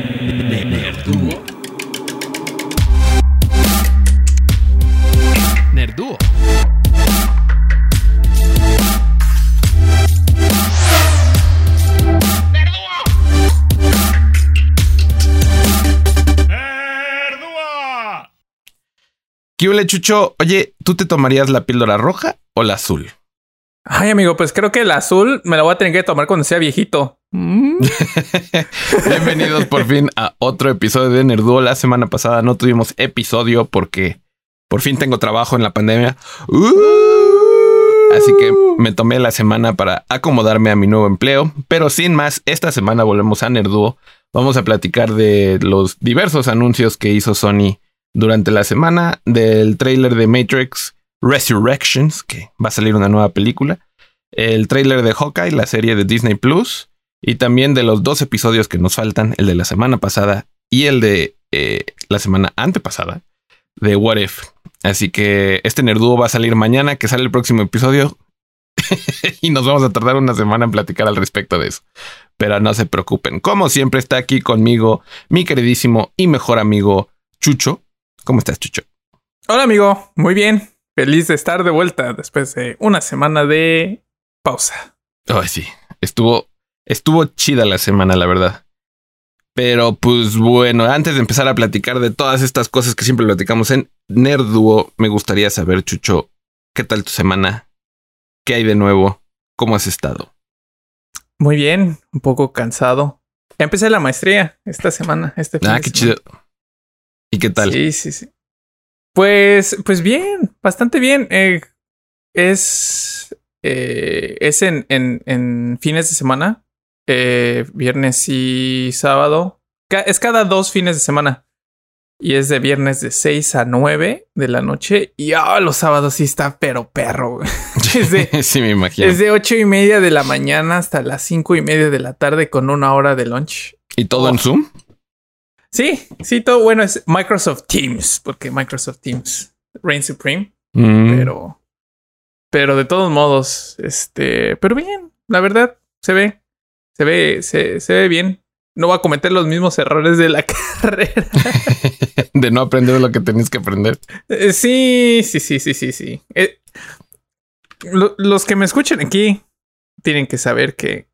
Nerduo. Nerduo. ¿Qué huele, Chucho? Oye, ¿tú te tomarías la píldora roja o la azul? Ay, amigo, pues creo que el azul me la voy a tener que tomar cuando sea viejito. Mm. Bienvenidos por fin a otro episodio de Nerduo. La semana pasada no tuvimos episodio porque por fin tengo trabajo en la pandemia. Uh. Así que me tomé la semana para acomodarme a mi nuevo empleo. Pero sin más, esta semana volvemos a Nerduo. Vamos a platicar de los diversos anuncios que hizo Sony durante la semana, del trailer de Matrix Resurrections, que va a salir una nueva película, el trailer de Hawkeye, la serie de Disney Plus, y también de los dos episodios que nos faltan, el de la semana pasada y el de eh, la semana antepasada de What If. Así que este Nerduo va a salir mañana, que sale el próximo episodio. y nos vamos a tardar una semana en platicar al respecto de eso. Pero no se preocupen. Como siempre está aquí conmigo mi queridísimo y mejor amigo Chucho. ¿Cómo estás, Chucho? Hola, amigo. Muy bien. Feliz de estar de vuelta después de una semana de pausa. Ay, sí. Estuvo, estuvo chida la semana, la verdad. Pero pues bueno, antes de empezar a platicar de todas estas cosas que siempre platicamos en Nerduo, me gustaría saber, Chucho, ¿qué tal tu semana? ¿Qué hay de nuevo? ¿Cómo has estado? Muy bien, un poco cansado. Empecé la maestría esta semana. Este fin Ah, de qué semana. chido. ¿Y qué tal? Sí, sí, sí. Pues, pues bien, bastante bien. Eh, es eh, es en, en, en fines de semana, eh, viernes y sábado. Es cada dos fines de semana. Y es de viernes de 6 a 9 de la noche. Y ah, los sábados sí está pero perro. Es de, sí, me imagino. es de 8 y media de la mañana hasta las 5 y media de la tarde con una hora de lunch. ¿Y todo en Oh. Zoom? Sí, sí, todo bueno es Microsoft Teams, porque Microsoft Teams reign supreme, Mm. pero, pero de todos modos, este, pero bien, la verdad, se ve, se ve, se, se ve bien. No va a cometer los mismos errores de la carrera. de no aprender lo que tenías que aprender. Eh, sí, sí, sí, sí, sí, sí. Eh, lo- los que me escuchen aquí tienen que saber que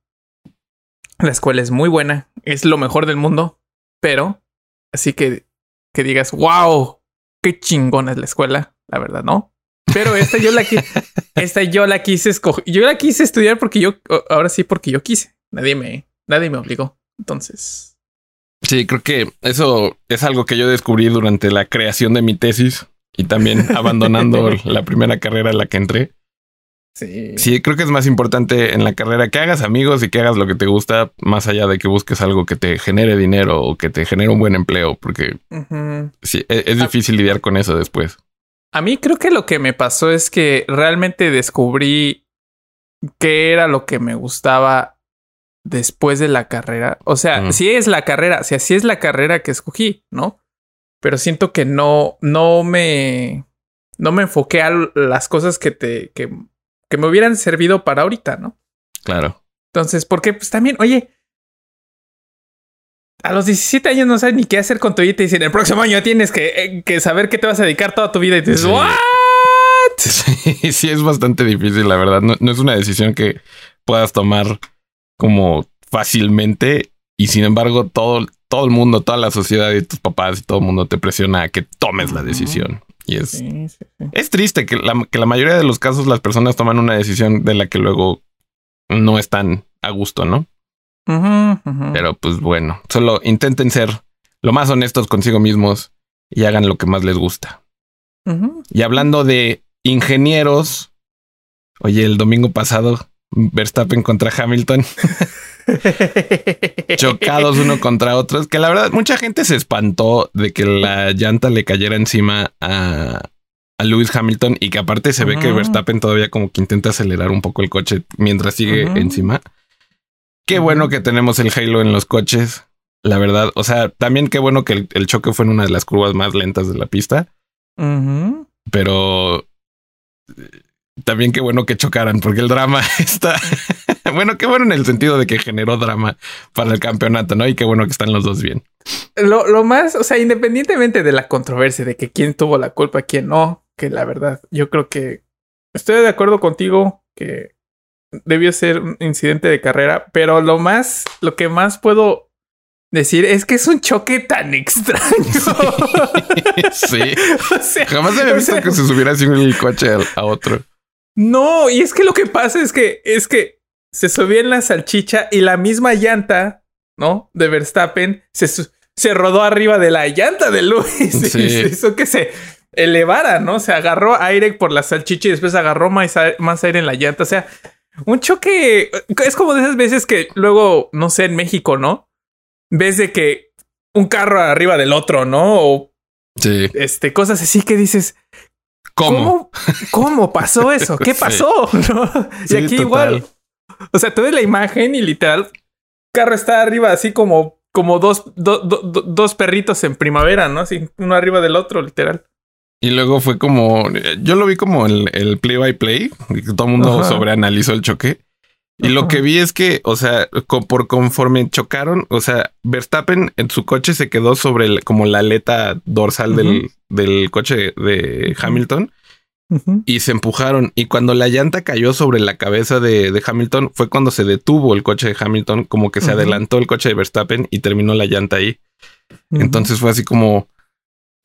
la escuela es muy buena, es lo mejor del mundo, pero así que que digas, wow, qué chingona es la escuela, la verdad, ¿no? Pero esta yo la qui- esta yo la quise escoger, yo la quise estudiar porque yo, ahora sí, porque yo quise. Nadie me, nadie me obligó. Entonces, Sí, creo que eso es algo que yo descubrí durante la creación de mi tesis y también abandonando la primera carrera en la que entré. sí. Sí, creo que es más importante en la carrera que hagas amigos y que hagas lo que te gusta, más allá de que busques algo que te genere dinero o que te genere un buen empleo, porque Ujú. sí, e- es, difícil lidiar con eso después. A mí creo que lo que me pasó es que realmente descubrí qué era lo que me gustaba después de la carrera. O sea, Mm. sí es la carrera, o sea, sí es la carrera que escogí, ¿no? Pero siento que no, no me, no me enfoqué a las cosas que te, que, que me hubieran servido para ahorita, ¿no? Claro. Entonces, porque pues también, oye, a los 17 años no sabes ni qué hacer con tu vida y te dicen, el próximo año tienes que, eh, que saber qué te vas a dedicar toda tu vida y te dices, Sí. ¿what? Sí, sí, es bastante difícil, la verdad. No, no es una decisión que puedas tomar como fácilmente y sin embargo todo, todo el mundo, toda la sociedad y tus papás y todo el mundo te presiona a que tomes la decisión. Y es, Sí, sí, sí. es triste que la, que la mayoría de los casos las personas toman una decisión de la que luego no están a gusto, ¿no? Pero pues bueno, solo intenten ser lo más honestos consigo mismos y hagan lo que más les gusta. Y hablando de ingenieros, oye, el domingo pasado, Verstappen contra Hamilton, chocados uno contra otros, que la verdad mucha gente se espantó de que la llanta le cayera encima a, a Lewis Hamilton y que aparte se ve que. Verstappen todavía como que intenta acelerar un poco el coche mientras sigue encima. Qué bueno que tenemos el Halo en los coches, la verdad. O sea, también qué bueno que el, el choque fue en una de las curvas más lentas de la pista, pero también qué bueno que chocaran, porque el drama está bueno, qué bueno en el sentido de que generó drama para el campeonato, ¿no? Y qué bueno que están los dos bien. lo, lo, más, o sea, independientemente de la controversia de que quién tuvo la culpa, quién no, que la verdad, yo creo que estoy de acuerdo contigo que debió ser un incidente de carrera, pero lo más, lo que más puedo decir es que es un choque tan extraño. Sí. o sea, Jamás había visto que se subiera así el coche a, otro. No, y es que lo que pasa es que es que se subía en la salchicha y la misma llanta, ¿no? De Verstappen se, se rodó arriba de la llanta de Luis. Sí. Y hizo que se elevara, ¿no? Se agarró aire por la salchicha y después agarró más, más aire en la llanta. O sea, un choque es como de esas veces que luego, no sé, en México, ¿no? Ves de que un carro arriba del otro, ¿no? O sí. este, cosas así que dices, ¿cómo? ¿Cómo, pasó eso? ¿Qué pasó? ¿No? y aquí igual. O sea, tú ves la imagen y literal, carro está arriba así como, como dos, dos perritos en primavera, ¿no? Así, uno arriba del otro, literal. Y luego fue como, yo lo vi como el, el play by play, todo el mundo sobreanalizó el choque. Y lo que vi es que, o sea, por conforme chocaron, o sea, Verstappen en su coche se quedó sobre como la aleta dorsal del, del, coche de Hamilton y se empujaron. Y cuando la llanta cayó sobre la cabeza de, de Hamilton, fue cuando se detuvo el coche de Hamilton, como que se adelantó el coche de Verstappen y terminó la llanta ahí. Entonces fue así como,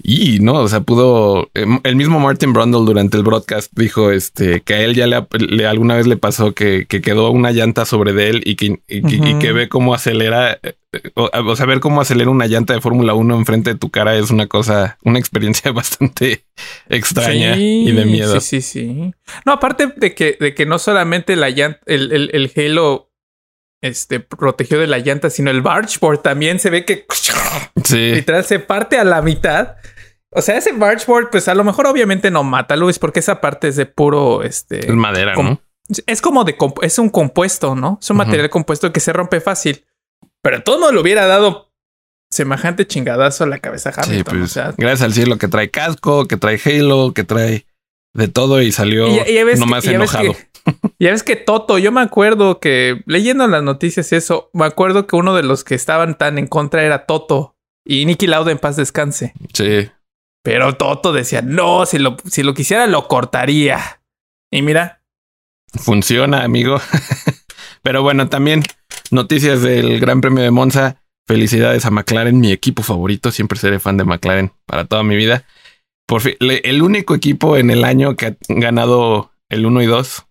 y no, o sea, pudo. Em, el mismo Martin Brundle durante el broadcast dijo este que a él ya le, alguna vez le pasó que, quedó una llanta sobre de él y que, que ve cómo acelera. Eh, o, sea, ver cómo acelera una llanta de Fórmula 1 enfrente de tu cara es una cosa, una experiencia bastante extraña y de miedo. Sí, sí, sí. No, aparte de que, de que no solamente la llanta, el, el, el Halo este, protegió de la llanta, sino el bargeboard también se ve que literal se parte a la mitad. O sea, ese bargeboard, pues a lo mejor obviamente no mata, Luis, porque esa parte es de puro, este... Es madera, ¿no? Es como de... Es un compuesto, ¿no? Es un material compuesto que se rompe fácil. Pero todo no le hubiera dado semejante chingadazo a la cabeza a Hamilton. Pues, gracias al cielo que trae casco, que trae Halo, que trae de todo y salió nomás enojado. ya ves que Toto, yo me acuerdo que leyendo las noticias y eso, me acuerdo que uno de los que estaban tan en contra era Toto y Nicky Lauda en paz descanse. Sí. Pero Toto decía, no, si lo, si lo quisiera lo cortaría. Y mira. Funciona, amigo. Pero bueno, también noticias del Gran Premio de Monza. Felicidades a McLaren, mi equipo favorito. Siempre seré fan de McLaren para toda mi vida. Por fin, el único equipo en el año que ha ganado el 1 y 2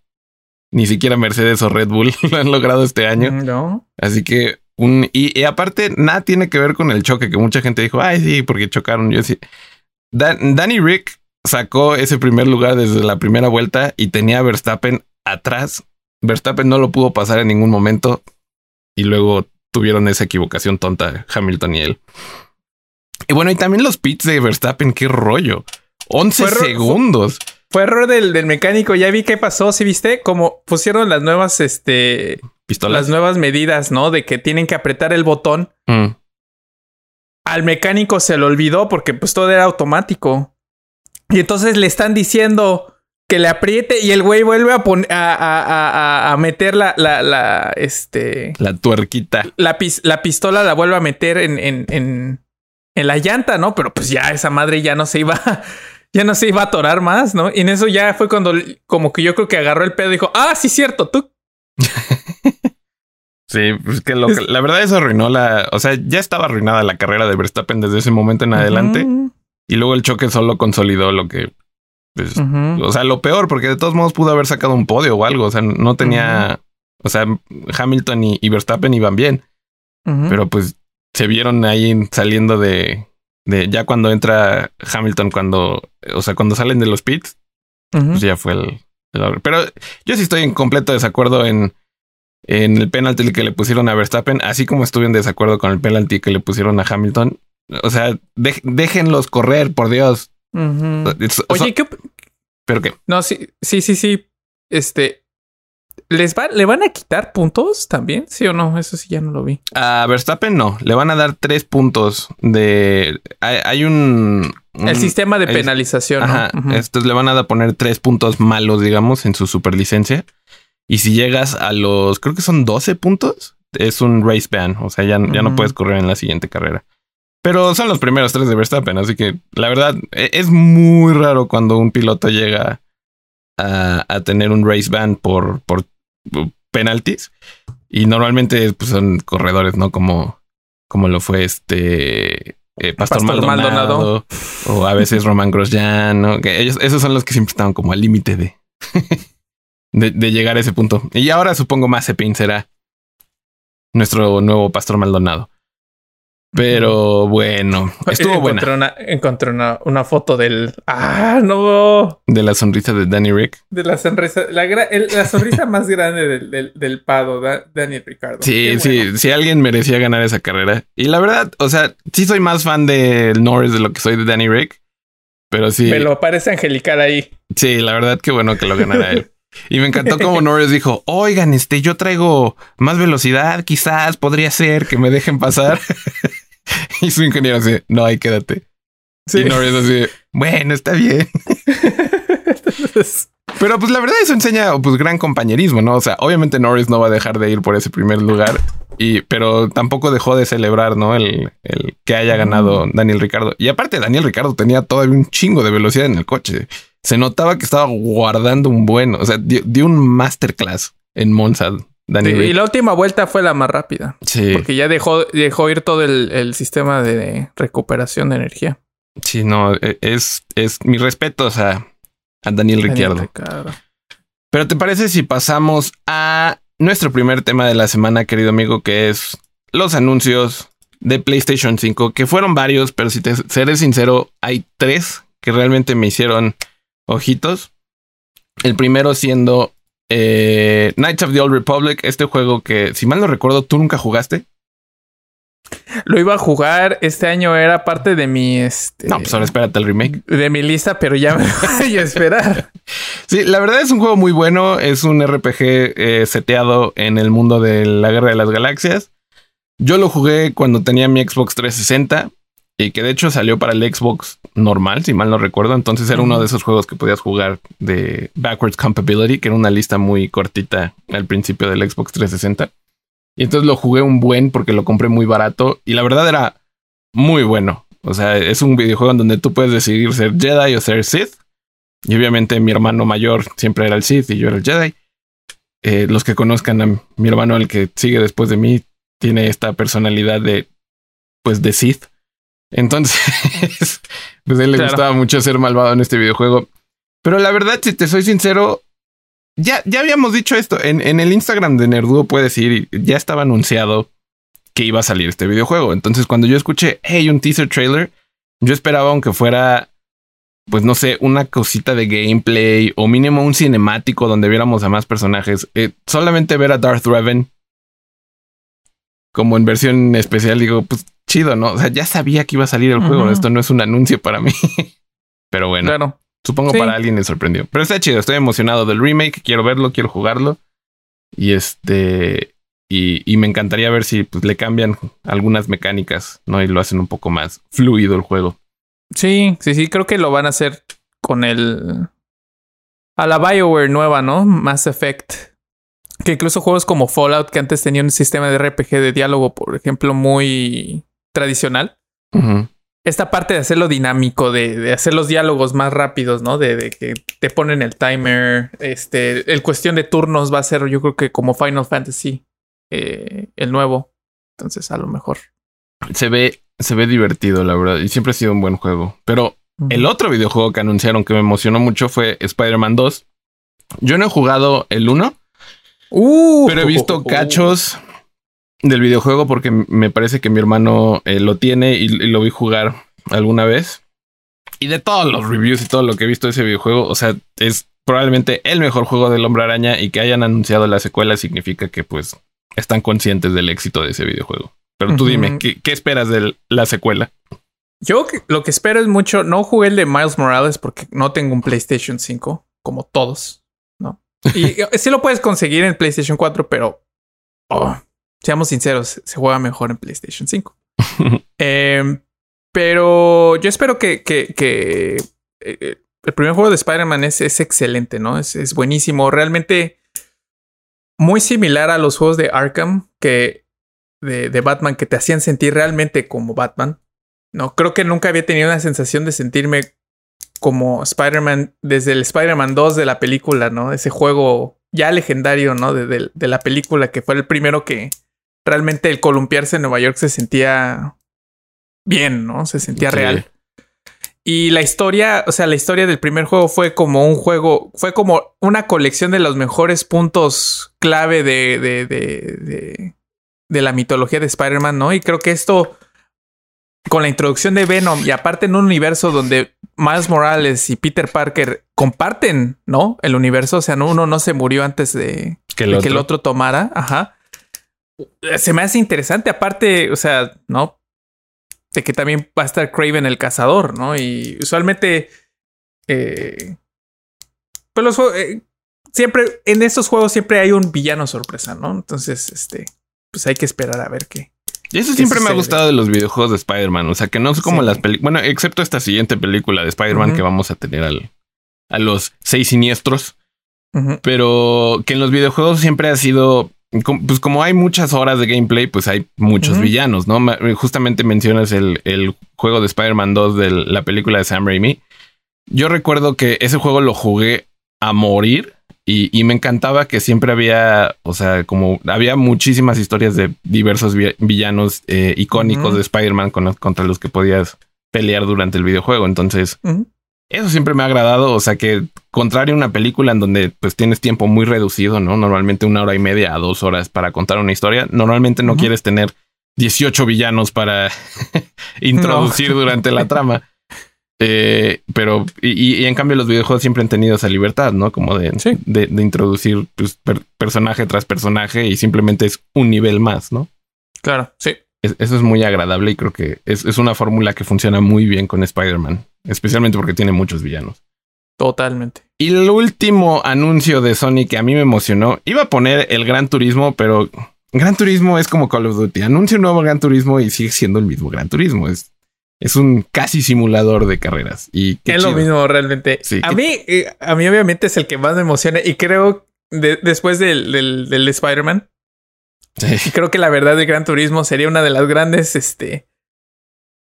ni siquiera Mercedes o Red Bull lo han logrado este año. Mm, no. Así que un y, aparte nada tiene que ver con el choque que mucha gente dijo, "Ay, sí, porque chocaron." Yo sí. Danny Rick sacó ese primer lugar desde la primera vuelta y tenía a Verstappen atrás. Verstappen no lo pudo pasar en ningún momento y luego tuvieron esa equivocación tonta Hamilton y él. Y bueno, y también los pits de Verstappen, qué rollo. 11 segundos. Fue error del, del, mecánico. Ya vi qué pasó. Si viste cómo pusieron las nuevas, este, pistolas, las nuevas medidas, no? De que tienen que apretar el botón. Mm. Al mecánico se lo olvidó porque pues todo era automático. Y entonces le están diciendo que le apriete y el güey vuelve a poner a, a, a, meter la, la, la, este, la tuerquita. La, la pistola la vuelve a meter en, en, en, en la llanta, ¿no? Pero pues ya esa madre ya no se iba ya no se iba a atorar más, ¿no? Y en eso ya fue cuando como que yo creo que agarró el pedo y dijo, ah, sí, cierto, tú. sí, pues que, lo que la verdad eso arruinó la, o sea, ya estaba arruinada la carrera de Verstappen desde ese momento en adelante. Y luego el choque solo consolidó lo que, pues, o sea, lo peor, porque de todos modos pudo haber sacado un podio o algo, o sea, no tenía, o sea, Hamilton y, y Verstappen iban bien, pero pues se vieron ahí saliendo de, de ya cuando entra Hamilton, cuando, o sea, cuando salen de los pits, pues ya fue el, Pero yo sí estoy en completo desacuerdo en, en el penalti que le pusieron a Verstappen, así como estuve en desacuerdo con el penalti que le pusieron a Hamilton. O sea, déjenlos correr, por Dios. Oye, ¿qué? ¿Pero qué? No, sí, sí, sí, sí. Este, ¿Les va, ¿Le van a quitar puntos también? ¿Sí o no? Eso sí ya no lo vi. A Verstappen no. Le van a dar tres puntos de... Hay, un, El sistema de penalización. Ajá. Estos le van a poner tres puntos malos, digamos, en su superlicencia. Y si llegas a los... Creo que son 12 puntos. Es un race ban. O sea, ya, ya no puedes correr en la siguiente carrera. Pero son los primeros tres de Verstappen, así que la verdad e, es muy raro cuando un piloto llega a, a tener un race ban por, por penalties. Y normalmente pues, son corredores, ¿no? Como, como lo fue este eh, Pastor, Maldonado, o a veces Roman Grosjean, ¿no? Que ellos, esos son los que siempre estaban como al límite de, de, llegar a ese punto. Y ahora supongo Mazepin será nuestro nuevo Pastor Maldonado. Pero bueno, estuvo encontré buena. Una, encontré una, una, foto del. ¡Ah, no! De la sonrisa de Danny Rick. De la sonrisa. La, la sonrisa más grande del, del, del Pado, Danny Ricardo. Sí, sí, sí, alguien merecía ganar esa carrera. Y la verdad, o sea, sí soy más fan de Norris de lo que soy de Danny Rick. Pero sí. Me lo parece angelical ahí. Sí, la verdad, qué bueno que lo ganara él. Y me encantó como Norris dijo, oigan, este, yo traigo más velocidad, quizás podría ser que me dejen pasar. y su ingeniero así, no, ahí quédate. Sí. Y Norris así, bueno, está bien. Pero pues la verdad eso enseña pues gran compañerismo, ¿no? O sea, obviamente Norris no va a dejar de ir por ese primer lugar, y, pero tampoco dejó de celebrar, ¿no? El, el que haya ganado. Daniel Ricardo. Y aparte Daniel Ricardo tenía todavía un chingo de velocidad en el coche se notaba que estaba guardando un buen, o sea, dio, un masterclass en Monza. Y la última vuelta fue la más rápida. Sí. Porque ya dejó, dejó ir todo el, sistema de recuperación de energía. Sí, no, e, es, es mi respeto a, a Daniel, Ricciardo. Pero ¿te parece si pasamos a nuestro primer tema de la semana, querido amigo, que es los anuncios de PlayStation 5, que fueron varios, pero si te seré sincero, hay tres que realmente me hicieron ojitos. El primero siendo eh, Knights of the Old Republic, este juego que, si mal no recuerdo, tú nunca jugaste. Lo iba a jugar este año, era parte de mi. Este, no, pues ahora espérate el remake. De mi lista, pero ya me voy a esperar. sí, la verdad es un juego muy bueno. Es un RPG eh, seteado en el mundo de la Guerra de las Galaxias. Yo lo jugué cuando tenía mi Xbox 360 y que de hecho salió para el Xbox normal, si mal no recuerdo. Entonces era uno de esos juegos que podías jugar de backwards compatibility, que era una lista muy cortita al principio del Xbox 360. Y entonces lo jugué un buen porque lo compré muy barato y la verdad era muy bueno. O sea, es un videojuego en donde tú puedes decidir ser Jedi o ser Sith. Y obviamente mi hermano mayor siempre era el Sith y yo era el Jedi. Eh, los que conozcan a mi hermano, el que sigue después de mí, tiene esta personalidad de, pues, de Sith. Entonces, pues a él le gustaba mucho ser malvado en este videojuego. Pero la verdad, si te soy sincero, ya, ya habíamos dicho esto. En, en el Instagram de Nerduo puedes ir ya estaba anunciado que iba a salir este videojuego. Entonces, cuando yo escuché, hey, un teaser trailer, yo esperaba, aunque fuera, pues no sé, una cosita de gameplay o mínimo un cinemático donde viéramos a más personajes. Eh, solamente ver a Darth Revan como en versión especial, digo, pues chido, ¿no? O sea, ya sabía que iba a salir el juego. Esto no es un anuncio para mí. Pero bueno. Claro. Supongo para alguien le sorprendió. Pero está chido. Estoy emocionado del remake. Quiero verlo, quiero jugarlo. Y este. Y, me encantaría ver si pues, le cambian algunas mecánicas, ¿no? Y lo hacen un poco más fluido el juego. Sí, sí, sí. Creo que lo van a hacer con el. A la Bioware nueva, ¿no? Mass Effect que incluso juegos como Fallout, que antes tenían un sistema de RPG de diálogo, por ejemplo, muy tradicional. Esta parte de hacerlo dinámico, de, hacer los diálogos más rápidos, ¿no? De, que te ponen el timer. Este, el cuestión de turnos va a ser, yo creo que como Final Fantasy, eh, el nuevo. Entonces, a lo mejor. Se ve, se ve divertido, la verdad. Y siempre ha sido un buen juego. Pero el otro videojuego que anunciaron que me emocionó mucho fue Spider-Man 2. Yo no he jugado el 1, Uh, pero he visto cachos del videojuego porque me parece que mi hermano eh, lo tiene y, lo vi jugar alguna vez. Y de todos los reviews y todo lo que he visto de ese videojuego, o sea, es probablemente el mejor juego del hombre araña y que hayan anunciado la secuela significa que pues están conscientes del éxito de ese videojuego. Pero tú dime, ¿qué, esperas de la secuela? Yo lo que espero es mucho, no jugué el de Miles Morales porque no tengo un PlayStation 5, como todos. Y sí lo puedes conseguir en PlayStation 4, pero oh, seamos sinceros, se juega mejor en PlayStation 5. Em, pero yo espero que, que, que eh, el primer juego de Spider-Man es, es, excelente, ¿no? Es, es, buenísimo. Realmente muy similar a los juegos de Arkham que de, de, Batman que te hacían sentir realmente como Batman. No, creo que nunca había tenido la sensación de sentirme como Spider-Man desde el Spider-Man 2 de la película, ¿no? Ese juego ya legendario, ¿no? De, de, la película que fue el primero que realmente el columpiarse en Nueva York se sentía bien, ¿no? Se sentía real. Y la historia, o sea, la historia del primer juego fue como un juego, fue como una colección de los mejores puntos clave de, de, de, de, la mitología de Spider-Man, ¿no? Y creo que esto, con la introducción de Venom y aparte en un universo donde Miles Morales y Peter Parker comparten, ¿no? El universo, o sea, uno no se murió antes de que el, que el otro tomara, ajá. Se me hace interesante, aparte, o sea, ¿no? de que también va a estar Craven el cazador, ¿no? Y usualmente, eh, pues los eh, siempre en estos juegos siempre hay un villano sorpresa, ¿no? Entonces, este, pues hay que esperar a ver qué. Y eso siempre me ha gustado de los videojuegos de Spider-Man, o sea, que no es como las películas, bueno, excepto esta siguiente película de Spider-Man que vamos a tener al, a los seis siniestros, pero que en los videojuegos siempre ha sido pues como hay muchas horas de gameplay, pues hay muchos villanos, ¿no? Justamente mencionas el, el juego de Spider-Man 2 de la película de Sam Raimi. Yo recuerdo que ese juego lo jugué a morir y, y me encantaba que siempre había, o sea, como había muchísimas historias de diversos villanos eh, icónicos de Spider-Man contra los que podías pelear durante el videojuego. Entonces, eso siempre me ha agradado, o sea que contrario a una película en donde pues tienes tiempo muy reducido, ¿no? Normalmente una hora y media a dos horas para contar una historia, normalmente no quieres tener 18 villanos para introducir durante la trama. Eh, pero, y, en cambio los videojuegos siempre han tenido esa libertad, ¿no? Como de, de, introducir pues, personaje tras personaje y simplemente es un nivel más, ¿no? Claro, sí. Eso es muy agradable y creo que es, es una fórmula que funciona muy bien con Spider-Man especialmente porque tiene muchos villanos. Totalmente. Y el último anuncio de Sony que a mí me emocionó, iba a poner el Gran Turismo, pero Gran Turismo es como Call of Duty. Anuncia un nuevo Gran Turismo y sigue siendo el mismo Gran Turismo. Es, es un casi simulador de carreras. Y es lo mismo realmente. a mí, eh, a mí obviamente es el que más me emociona y creo después del, del, Spider-Man. Y creo que la verdad de Gran Turismo sería una de las grandes, este,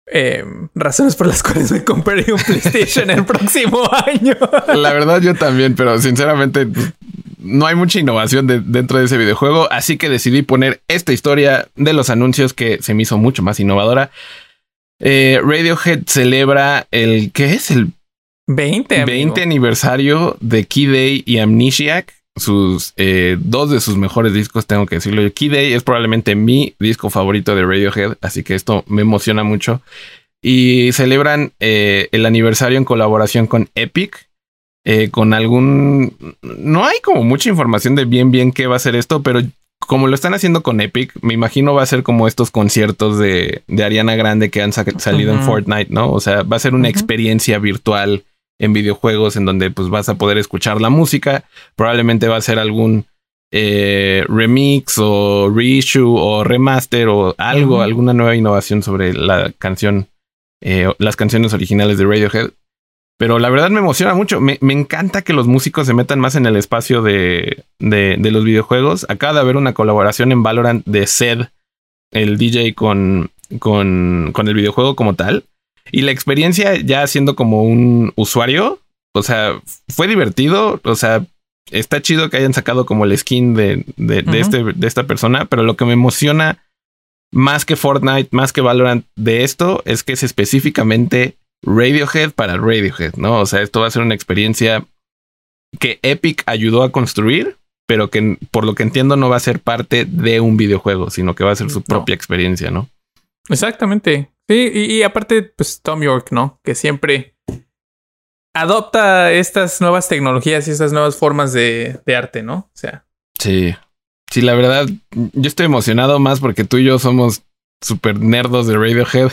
Em, razones por las cuales me compraré un PlayStation el próximo año. La verdad, yo también, pero sinceramente no hay mucha innovación dentro de ese videojuego, así que decidí poner esta historia de los anuncios que se me hizo mucho más innovadora. Eh, Radiohead celebra el ¿qué es? El 20, 20 aniversario de Key Day y Amnesiac sus eh, dos de sus mejores discos, tengo que decirlo. Key Day es probablemente mi disco favorito de Radiohead, así que esto me emociona mucho. Y celebran eh, el aniversario en colaboración con Epic. Eh, con algún. No hay como mucha información de bien, bien qué va a ser esto, pero como lo están haciendo con Epic, me imagino va a ser como estos conciertos de, de Ariana Grande que han salido en Fortnite, ¿no? O sea, va a ser una experiencia virtual en videojuegos en donde pues vas a poder escuchar la música. Probablemente va a ser algún eh, remix o reissue o remaster o algo, alguna nueva innovación sobre la canción, eh, las canciones originales de Radiohead. Pero la verdad me emociona mucho. Me, encanta que los músicos se metan más en el espacio de, de, de, los videojuegos. Acaba de haber una colaboración en Valorant de Zed, el DJ, con, con, con el videojuego como tal. Y la experiencia ya siendo como un usuario, o sea, fue divertido, o sea, está chido que hayan sacado como el skin de, de, este, de esta persona, pero lo que me emociona más que Fortnite, más que Valorant de esto, es que es específicamente Radiohead para Radiohead, ¿no? O sea, esto va a ser una experiencia que Epic ayudó a construir, pero que por lo que entiendo no va a ser parte de un videojuego, sino que va a ser su propia experiencia, ¿no? Exactamente. Sí, y, aparte, pues Tom York, ¿no? Que siempre adopta estas nuevas tecnologías y estas nuevas formas de, arte, ¿no? O sea. Sí. Sí, la verdad, yo estoy emocionado más porque tú y yo somos súper nerdos de Radiohead.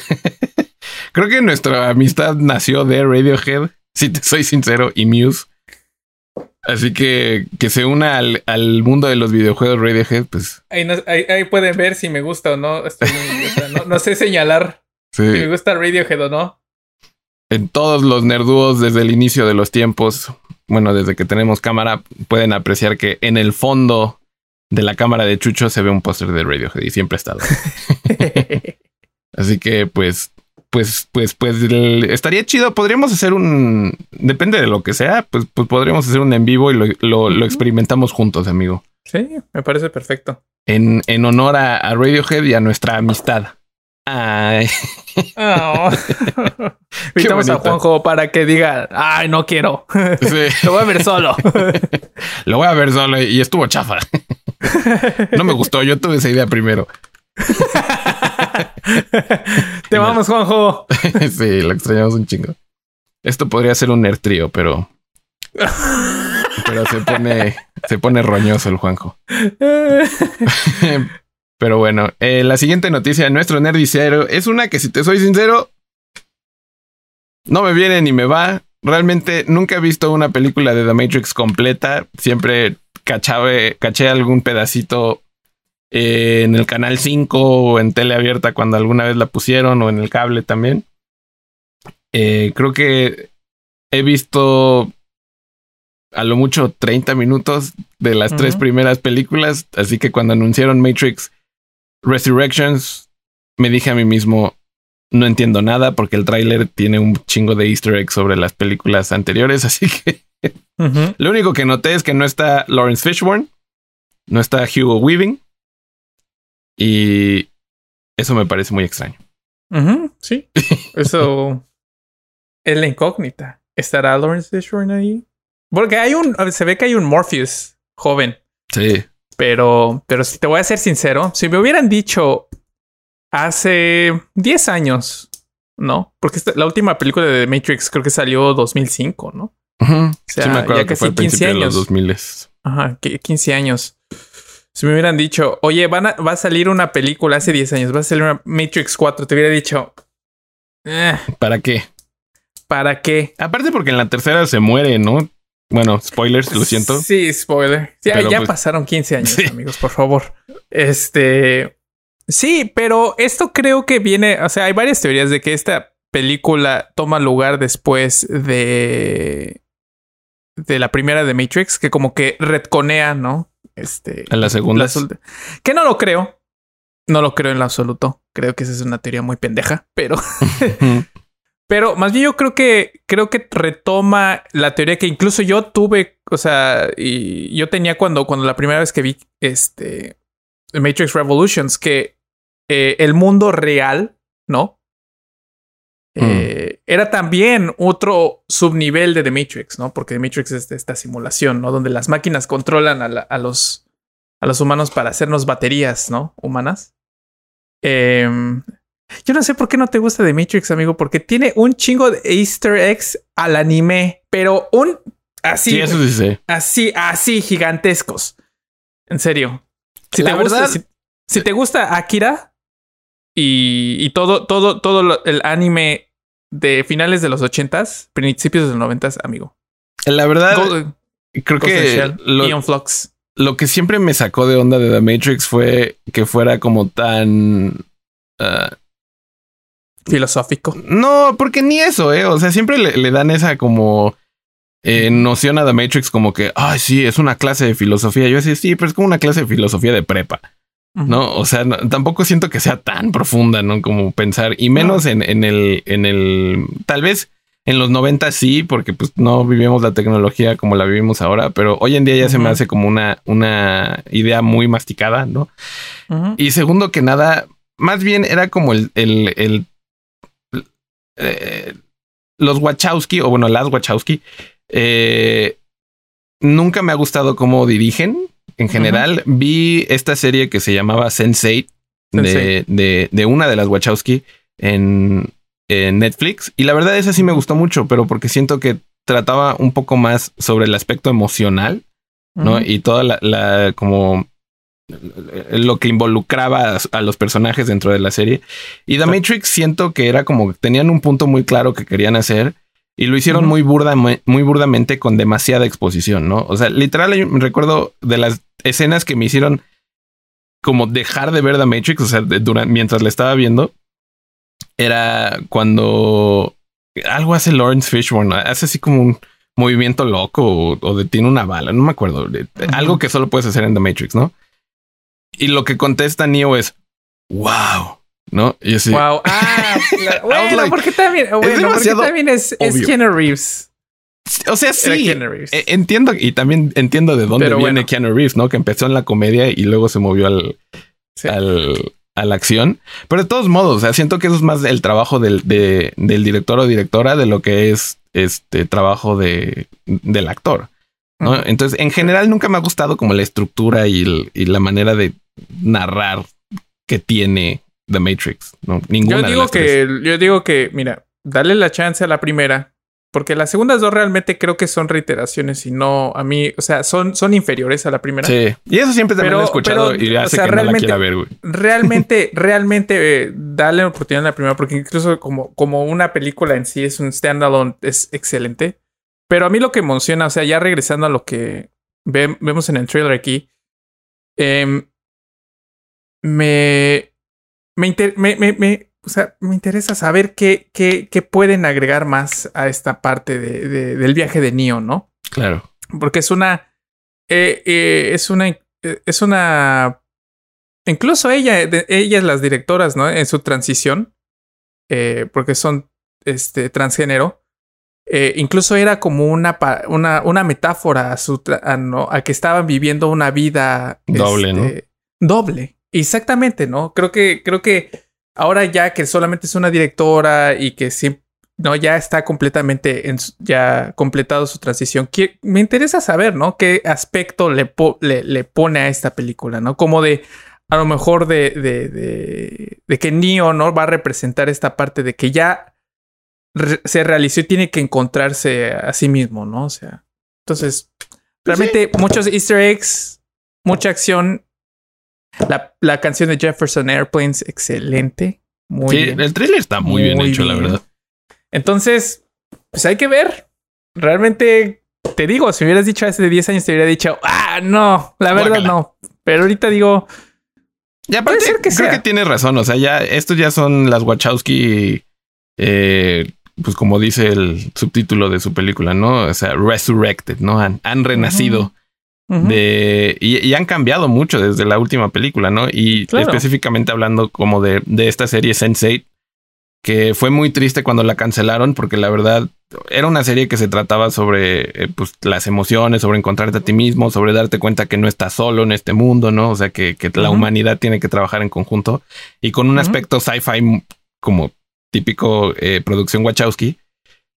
Creo que nuestra amistad nació de Radiohead, si te soy sincero, y Muse. Así que que se una al, al, mundo de los videojuegos Radiohead, pues. Ahí, ahí, pueden ver si me gusta o no. no, no, sé señalar si me gusta Radiohead o no. En todos los nerdúos desde el inicio de los tiempos, bueno, desde que tenemos cámara, pueden apreciar que en el fondo de la cámara de Chucho se ve un póster de Radiohead y siempre ha estado. Así que, pues, pues, pues, pues estaría chido. Podríamos hacer un, depende de lo que sea, pues, pues podríamos hacer un en vivo y lo, lo, experimentamos juntos, amigo. Sí, me parece perfecto. En, en honor a, Radiohead y a nuestra amistad. Ay. Oh. Invitamos a Juanjo para que diga, ay, no quiero. lo voy a ver solo. lo voy a ver solo y estuvo chafa. no me gustó, yo tuve esa idea primero. Te vamos, Juanjo. sí, lo extrañamos un chingo. Esto podría ser un nerd trío, pero. pero se pone. Se pone roñoso el Juanjo. pero bueno, eh, la siguiente noticia de nuestro nerdicero es una que, si te soy sincero, no me viene ni me va. Realmente nunca he visto una película de The Matrix completa. Siempre cachabe, caché algún pedacito eh, en el canal 5 o en tele abierta cuando alguna vez la pusieron o en el cable también. Eh, creo que he visto a lo mucho 30 minutos de las tres primeras películas, así que cuando anunciaron Matrix Resurrections, me dije a mí mismo, no entiendo nada porque el tráiler tiene un chingo de easter eggs sobre las películas anteriores, así que lo único que noté es que no está Lawrence Fishburne, no está Hugo Weaving, y eso me parece muy extraño. sí, eso es la incógnita. ¿Estará Lawrence Fishburne ahí? Porque hay un, se ve que hay un Morpheus joven. Sí. Pero, pero si te voy a ser sincero, si me hubieran dicho hace 10 años, ¿no? Porque la última película de The Matrix creo que salió 2005, ¿no? O sea, sí me acuerdo ya que fue 15 años. De los 2000. Ajá, 15 años. Si me hubieran dicho, oye, van a, va a salir una película hace 10 años, va a salir una Matrix 4, te hubiera dicho, eh, ¿para qué? ¿Para qué? Aparte porque en la tercera se muere, ¿no? Bueno, spoilers, lo siento. Sí, spoiler. Ya, ya pues, pasaron 15 años, amigos, por favor. Este. Sí, pero esto creo que viene. O sea, hay varias teorías de que esta película toma lugar después de. de la primera de Matrix, que como que retconea, ¿no? Este, en la segunda. que no lo creo. No lo creo en lo absoluto. Creo que esa es una teoría muy pendeja, pero. pero más bien yo creo que creo que retoma la teoría que incluso yo tuve, o sea, y yo tenía cuando, cuando la primera vez que vi este Matrix Revolutions, que eh, el mundo real, ¿no? Mm. Eh, era también otro subnivel de The Matrix, ¿no? Porque The Matrix es esta simulación, ¿no? Donde las máquinas controlan a, los, a los humanos para hacernos baterías, ¿no? Humanas. Em, yo no sé por qué no te gusta The Matrix, amigo, porque tiene un chingo de Easter eggs al anime, pero un así, sí, eso sí así, así gigantescos. En serio. Si te gusta, si te gusta Akira, y, todo, todo, todo el anime de finales de los ochentas, principios de los noventas, amigo. La verdad, creo que lo, Flux. lo que siempre me sacó de onda de The Matrix fue que fuera como tan ah, filosófico. No, porque ni eso, eh. O sea, siempre le, dan esa como eh, noción a The Matrix como que, ay, sí, es una clase de filosofía. Yo decía, sí, pero es como una clase de filosofía de prepa. ¿No? O sea, tampoco siento que sea tan profunda, ¿no? Como pensar, y menos en, en, el, en el, tal vez en los 90 sí, porque pues no vivimos la tecnología como la vivimos ahora, pero hoy en día ya se me hace como una, una idea muy masticada, ¿no? Y segundo que nada, más bien era como el, el, el eh, los Wachowski, o bueno, las Wachowski, eh, nunca me ha gustado cómo dirigen, en general. Vi esta serie que se llamaba Sense8 de, de, una de las Wachowski en, Netflix. Y la verdad, esa sí me gustó mucho, pero porque siento que trataba un poco más sobre el aspecto emocional, ¿no? Y toda la, como lo que involucraba a, los personajes dentro de la serie. Y The Matrix siento que era como tenían un punto muy claro que querían hacer y lo hicieron muy burda, muy, burdamente con demasiada exposición, ¿no? O sea, literal, me recuerdo de las escenas que me hicieron como dejar de ver The Matrix, o sea, durante, mientras la estaba viendo, era cuando algo hace Lawrence Fishburne, hace así como un movimiento loco o, detiene una bala, no me acuerdo, algo que solo puedes hacer en The Matrix, ¿no? Y lo que contesta Neo es, wow, ¿no? Y así. Wow. Ah, la- bueno, like, porque también, bueno, porque también es, es. Keanu Reeves. O sea, sí. Eh, Entiendo y también entiendo de dónde Pero viene bueno. Keanu Reeves, ¿no? Que empezó en la comedia y luego se movió al, Sí. al, a la acción. Pero de todos modos, o sea, siento que eso es más el trabajo del, de- del director o directora de lo que es este trabajo de, del actor. ¿no? Entonces, en general, nunca me ha gustado como la estructura y, el- y la manera de narrar que tiene The Matrix. ¿no? Ninguna Yo de digo las tres. que, yo digo que, mira, dale la chance a la primera, porque las segundas dos realmente creo que son reiteraciones y no a mí, o sea, son, son inferiores a la primera. Sí. Y eso siempre también Pero- lo he escuchado pero, y o hace sea, que no la quiera ver, güey. Realmente, realmente eh, dale oportunidad a la primera, porque incluso como, como una película en sí es un standalone, es excelente. Pero a mí lo que emociona, o sea, ya regresando a lo que ve- vemos en el trailer aquí, em, me, me, inter- me, me, me- o sea, me interesa saber qué, qué, qué pueden agregar más a esta parte de, de- del viaje de Neo, ¿no? Claro. porque es una eh, eh, es una eh, es una incluso ella de- ellas las directoras no en su transición porque son este transgénero incluso era como una una una metáfora a su a, no, a que estaban viviendo una vida Doble, ¿no? este, doble exactamente no creo que creo que ahora ya que solamente es una directora y que siempre no, ya está completamente en ya completado su transición. Me interesa saber, ¿no? Qué aspecto le, po- le, le pone a esta película, ¿no? Como de, a lo mejor de, de, de, de que Neo, ¿no? Va a representar esta parte de que ya re- se realizó y tiene que encontrarse a sí mismo, ¿no? O sea, entonces, realmente muchos easter eggs, mucha acción. La, la canción de Jefferson Airplanes, excelente. Muy sí, bien. el trailer está muy, bien hecho, la verdad. Entonces, pues hay que ver. Realmente, te digo, si hubieras dicho hace 10 años, te hubiera dicho, ah, no, la verdad Guácala. no. Pero ahorita digo, Y aparte, Puede ser que creo sea. que tienes razón. O sea, ya estos ya son las Wachowski, eh, pues como dice el subtítulo de su película, ¿no? O sea, resurrected, ¿no? Han, han renacido de y, y han cambiado mucho desde la última película, ¿no? Y Claro. específicamente hablando como de, de esta serie Sense8, que fue muy triste cuando la cancelaron porque la verdad era una serie que se trataba sobre eh, pues, las emociones, sobre encontrarte a ti mismo, sobre darte cuenta que no estás solo en este mundo, ¿no? O sea, que, que la humanidad tiene que trabajar en conjunto y con un Ujú. aspecto sci-fi como típico eh, producción Wachowski.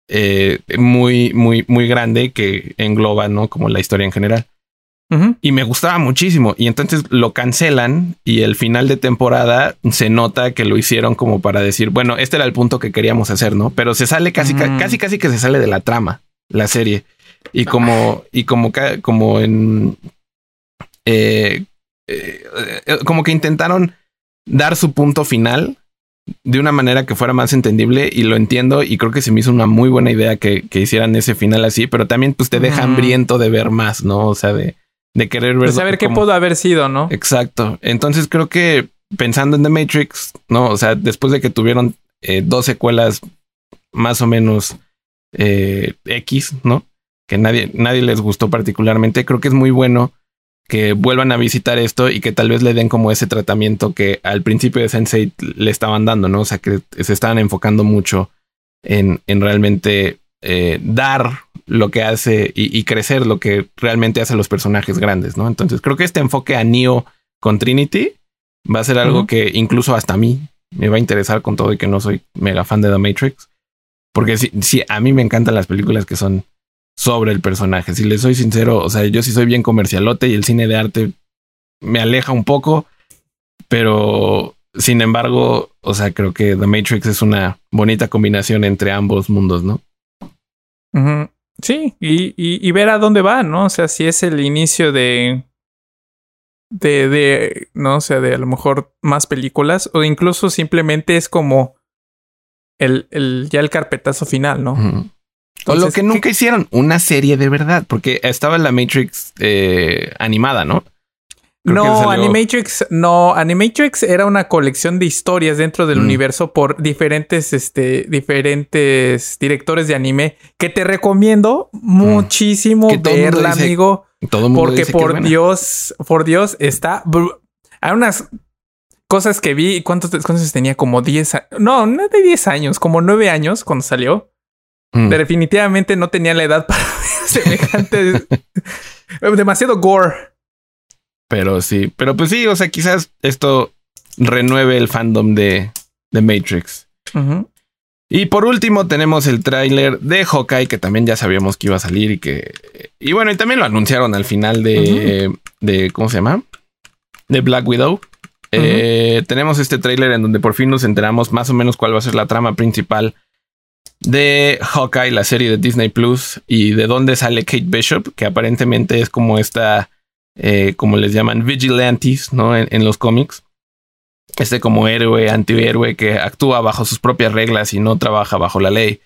eh, muy, muy, muy grande que engloba, ¿no? Como la historia en general y me gustaba muchísimo. Y entonces lo cancelan y el final de temporada se nota que lo hicieron como para decir, bueno, este era el punto que queríamos hacer, ¿no? Pero se sale casi, ca- Mm. casi, casi que se sale de la trama, la serie. Y como, y como, como en, eh, eh, eh, como que intentaron dar su punto final de una manera que fuera más entendible y lo entiendo y creo que se me hizo una muy buena idea que, que hicieran ese final así, pero también pues te deja hambriento de ver más, ¿no? O sea, de, de querer ver... De saber qué pudo haber sido, ¿no? Exacto. Entonces creo que pensando en The Matrix, ¿no? O sea, después de que tuvieron eh, dos secuelas más o menos eh, X, ¿no? Que nadie, nadie les gustó particularmente, creo que es muy bueno que vuelvan a visitar esto y que tal vez le den como ese tratamiento que al principio de Sensei le estaban dando, ¿no? O sea, que se estaban enfocando mucho en, en realmente eh, dar lo que hace y, y crecer lo que realmente hace a los personajes grandes, ¿no? Entonces creo que este enfoque a Neo con Trinity va a ser algo que incluso hasta a mí me va a interesar con todo y que no soy mega fan de The Matrix. Porque sí, sí, a mí me encantan las películas que son sobre el personaje. Si les soy sincero, o sea, yo sí soy bien comercialote y el cine de arte me aleja un poco, pero sin embargo, o sea, creo que The Matrix es una bonita combinación entre ambos mundos, ¿no? Ujú. Sí, y, y, y ver a dónde va, ¿no? O sea, si es el inicio de. De, de, no o sea, de a lo mejor más películas, o incluso simplemente es como el, el ya el carpetazo final, ¿no? O lo que ¿qué- nunca hicieron, una serie de verdad, porque estaba la Matrix eh, animada, ¿no? Creo no, Animatrix, no, Animatrix era una colección de historias dentro del Mm. universo por diferentes, este, diferentes directores de anime que te recomiendo muchísimo Mm. Mundo verla, dice amigo. Todo mundo Porque dice por. Dios, por Dios, está. Hay unas cosas que vi, ¿cuántos, cuántos tenía? Como 10 años. No, no de 10 años, como 9 años cuando salió. Mm. Definitivamente no tenía la edad para semejante. demasiado gore. Pero sí, pero pues sí, o sea, quizás esto renueve el fandom de, de Matrix. Y por último tenemos el tráiler de Hawkeye, que también ya sabíamos que iba a salir y que... Y bueno, y también lo anunciaron al final de... de ¿Cómo se llama? De Black Widow. Eh, tenemos este tráiler en donde por fin nos enteramos más o menos cuál va a ser la trama principal de Hawkeye, la serie de Disney Plus, y de dónde sale Kate Bishop, que aparentemente es como esta, eh, como les llaman, vigilantes, ¿no? En, los cómics. Este como héroe, antihéroe que actúa bajo sus propias reglas y no trabaja bajo la ley,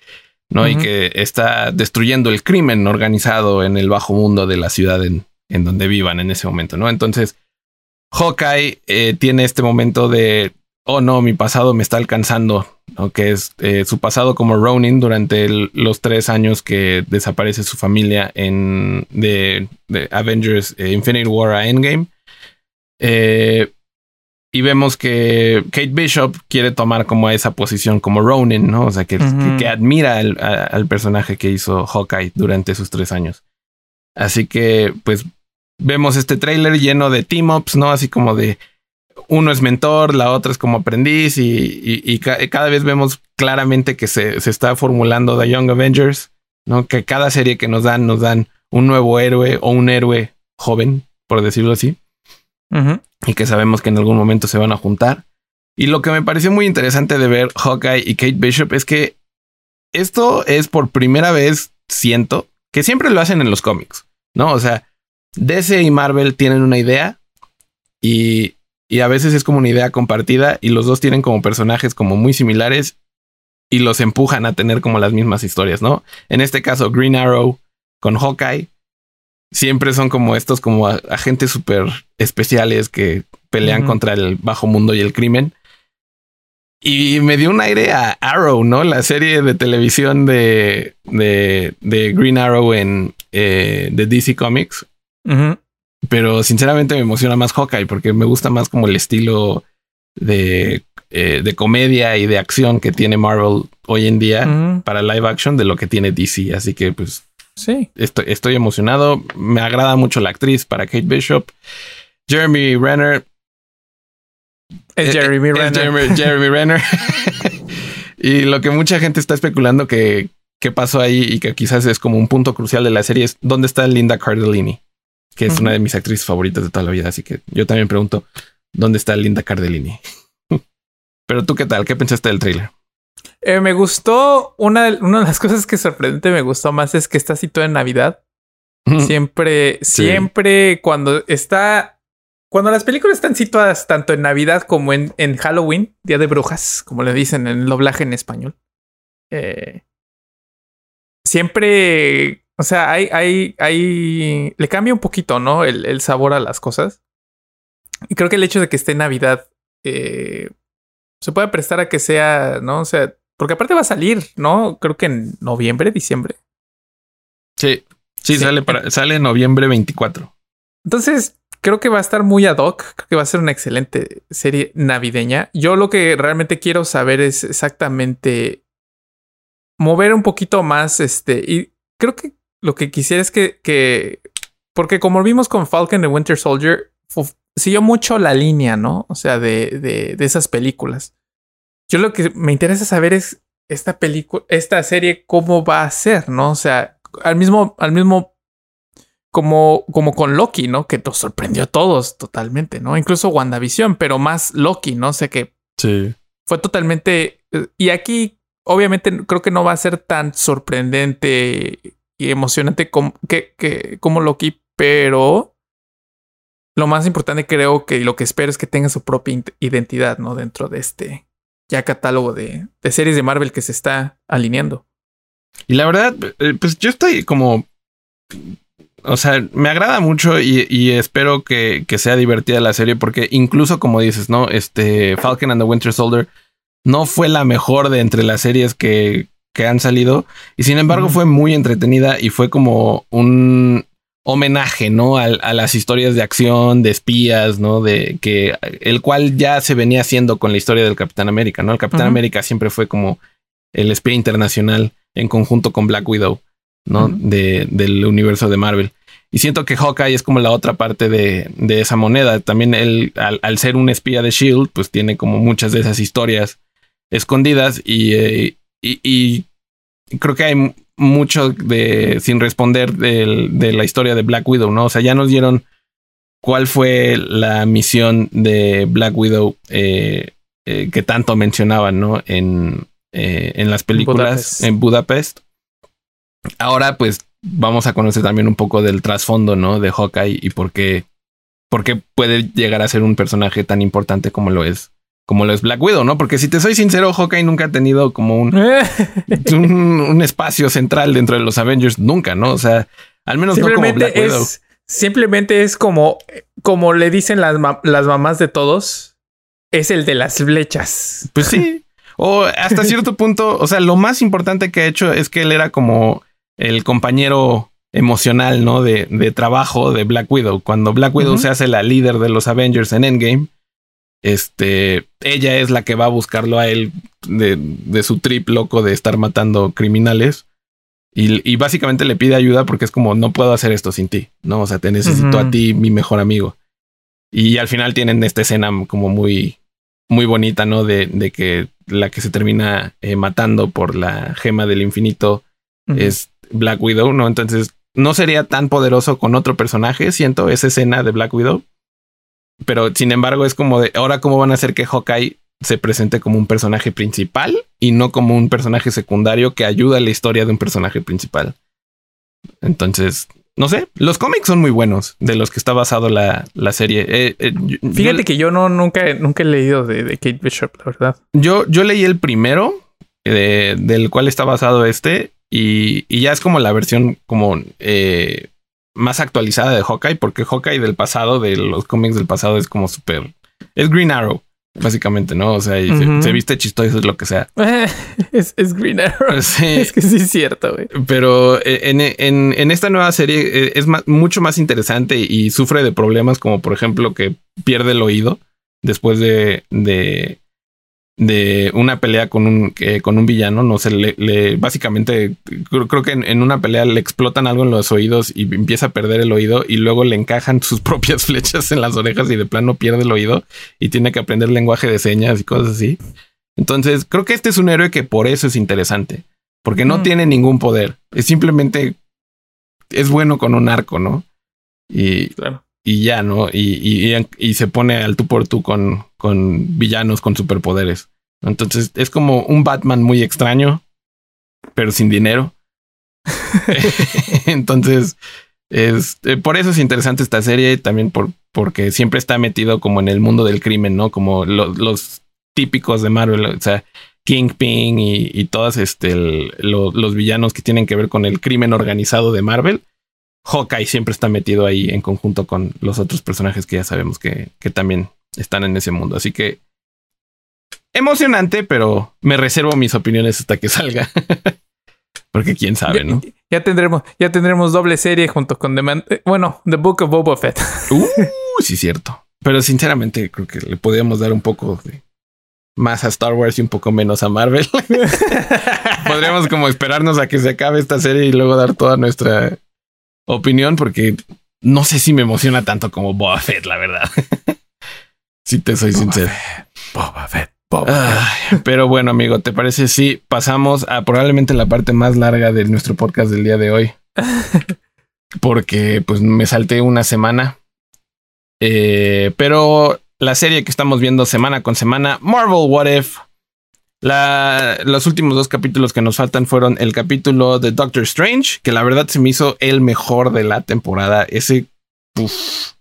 ¿no? Y que está destruyendo el crimen organizado en el bajo mundo de la ciudad en, en donde vivan en ese momento, ¿no? Entonces, Hawkeye eh, tiene este momento de, oh no, mi pasado me está alcanzando, que es eh, su pasado como Ronin durante los tres años que desaparece su familia en de, Avengers eh, Infinite War a Endgame. y vemos que Kate Bishop quiere tomar como esa posición como Ronin, ¿no? O sea, que, que, admira al personaje que hizo Hawkeye durante esos tres años. Así que, pues, vemos este tráiler lleno de team-ups, ¿no? Así como de uno es mentor, la otra es como aprendiz y, cada vez vemos claramente que se, está formulando The Young Avengers, ¿no? Que cada serie que nos dan nos dan un nuevo héroe o un héroe joven, por decirlo así, y que sabemos que en algún momento se van a juntar. Y lo que me pareció muy interesante de ver Hawkeye y Kate Bishop es que esto es por primera vez, siento, que siempre lo hacen en los cómics, ¿no? O sea, DC y Marvel tienen una idea y, a veces es como una idea compartida y los dos tienen como personajes como muy similares y los empujan a tener como las mismas historias, ¿no? En este caso, Green Arrow con Hawkeye siempre son como estos como agentes súper especiales que pelean contra el bajo mundo y el crimen. Y me dio un aire a Arrow, ¿no? La serie de televisión de, de, Green Arrow en eh, de DC Comics. Pero sinceramente me emociona más Hawkeye porque me gusta más como el estilo de, eh, de comedia y de acción que tiene Marvel hoy en día para live action de lo que tiene DC. Así que pues sí, estoy, estoy emocionado. Me agrada mucho la actriz para Kate Bishop. Jeremy Renner. Es eh, Jeremy Renner. Jeremy, Renner. y lo que mucha gente está especulando que, que pasó ahí y que quizás es como un punto crucial de la serie es dónde está Linda Cardellini que es una de mis actrices favoritas de toda la vida. Así que yo también pregunto, ¿dónde está Linda Cardellini? Pero tú, ¿qué tal? ¿Qué pensaste del trailer? Eh, me gustó, una, una, de las cosas que sorprendente me gustó más es que está situada en Navidad. Siempre, siempre cuando está, cuando las películas están situadas tanto en Navidad como en, en Halloween, Día de Brujas, como le dicen en el doblaje en español, eh, siempre o sea, hay, hay, hay, le cambia un poquito, ¿no? El, el sabor a las cosas. Y creo que el hecho de que esté en Navidad eh, se puede prestar a que sea, ¿no? O sea, porque aparte va a salir, ¿no? Creo que en noviembre, diciembre. Sí, sí, Sale, para, sale en noviembre 24. Entonces, creo que va a estar muy ad hoc. Creo que va a ser una excelente serie navideña. Yo lo que realmente quiero saber es exactamente mover un poquito más este. Y creo que lo que quisiera es que, que porque como vimos con Falcon y Winter Soldier, siguió mucho la línea, ¿no? O sea, de, de, de esas películas. Yo lo que me interesa saber es esta película, esta serie, cómo va a ser, ¿no? O sea, al mismo, al mismo, como, como con Loki, ¿no? Que nos sorprendió a todos totalmente, ¿no? Incluso WandaVision, pero más Loki, ¿no? sé qué sí. fue totalmente. Y aquí, obviamente, creo que no va a ser tan sorprendente y emocionante como, que, que, como Loki, pero lo más importante creo que lo que espero es que tenga su propia identidad, ¿no? Dentro de este ya catálogo de, series de Marvel que se está alineando. Y la verdad, eh, pues yo estoy como... O sea, me agrada mucho y, y espero que, que, sea divertida la serie porque incluso como dices, ¿no? Este Falcon and the Winter Soldier no fue la mejor de entre las series que, que han salido. Y sin embargo, fue muy entretenida y fue como un, homenaje, ¿no? A, las historias de acción, de espías, ¿no? De que el cual ya se venía haciendo con la historia del Capitán América, ¿no? El Capitán América siempre fue como el espía internacional en conjunto con Black Widow, ¿no? de, del universo de Marvel. Y siento que Hawkeye es como la otra parte de, de esa moneda. También él, al, ser un espía de Shield, pues tiene como muchas de esas historias escondidas y, eh, y, creo que hay mucho de sin responder de la historia de Black Widow, ¿no? O sea, ya nos dieron cuál fue la misión de Black Widow eh, eh, que tanto mencionaban, ¿no? En, en las películas en Budapest. Ahora, pues vamos a conocer también un poco del trasfondo, ¿no? De Hawkeye y por qué, por qué puede llegar a ser un personaje tan importante como lo es, como lo es Black Widow, ¿no? Porque si te soy sincero, Hawkeye nunca ha tenido como un, un, espacio central dentro de los Avengers, nunca, ¿no? O sea, al menos no como Black Widow. Simplemente es como, como le dicen las, las mamás de todos, es el de las flechas. Pues sí. O hasta cierto punto, o sea, lo más importante que ha hecho es que él era como el compañero emocional, ¿no? De, de trabajo de Black Widow. Cuando Black Widow se hace la líder de los Avengers en Endgame, este, ella es la que va a buscarlo a él de, de su trip loco de estar matando criminales. Y, y, básicamente le pide ayuda porque es como, no puedo hacer esto sin ti, ¿no? O sea, te necesito a ti, mi mejor amigo. Y al final tienen esta escena como muy, muy bonita, ¿no? De, de que la que se termina eh, matando por la gema del infinito es Black Widow, ¿no? Entonces, no sería tan poderoso con otro personaje, siento, esa escena de Black Widow. Pero sin embargo, es como de ahora, ¿cómo van a hacer que Hawkeye se presente como un personaje principal y no como un personaje secundario que ayuda a la historia de un personaje principal? Entonces, no sé, los cómics son muy buenos de los que está basado la, la serie. Eh, eh, Fíjate que yo no nunca, nunca he leído de, de, Kate Bishop, la verdad. Yo, yo leí el primero, eh, del cual está basado este, y, ya es como la versión como eh, más actualizada de Hawkeye, porque Hawkeye del pasado, de los cómics del pasado, es como súper... Es Green Arrow, básicamente, ¿no? O sea, se, viste chistoso, es lo que sea. es, Green Arrow. Es que sí es cierto, güey. Pero eh, en, esta nueva serie eh, es mucho más interesante y sufre de problemas como, por ejemplo, que pierde el oído después de, de de una pelea con un, con un villano, no sé, le, básicamente creo, que en, una pelea le explotan algo en los oídos y empieza a perder el oído y luego le encajan sus propias flechas en las orejas y de plano pierde el oído y tiene que aprender lenguaje de señas y cosas así. Entonces, creo que este es un héroe que por eso es interesante, porque no tiene ningún poder, es simplemente es bueno con un arco, ¿no? Y, y ya, ¿no? Y, y, se pone al tú por tú con, con villanos con superpoderes. Entonces es como un Batman muy extraño, pero sin dinero. Entonces, es, eh, por eso es interesante esta serie, también por, porque siempre está metido como en el mundo del crimen, ¿no? Como los típicos de Marvel, o sea, Kingpin y, y todos este, los villanos que tienen que ver con el crimen organizado de Marvel Hawkeye siempre está metido ahí en conjunto con los otros personajes que ya sabemos que, que también están en ese mundo. Así que emocionante, pero me reservo mis opiniones hasta que salga. Porque quién sabe, ¿no? Ya tendremos, ya tendremos doble serie junto con The eh, bueno, The Book of Boba Fett. Uh, sí, cierto. Pero sinceramente creo que le podríamos dar un poco de más a Star Wars y un poco menos a Marvel. Podríamos como esperarnos a que se acabe esta serie y luego dar toda nuestra opinión porque no sé si me emociona tanto como Boba Fett, la verdad. si te soy sincero. Boba Fett. Boba Fett. pero bueno, amigo, ¿te parece si pasamos a probablemente la parte más larga de nuestro podcast del día de hoy? Porque pues me salté una semana. Eh, pero la serie que estamos viendo semana con semana, Marvel What If, la, los últimos dos capítulos que nos faltan fueron el capítulo de Doctor Strange, que la verdad se me hizo el mejor de la temporada. Ese, puff,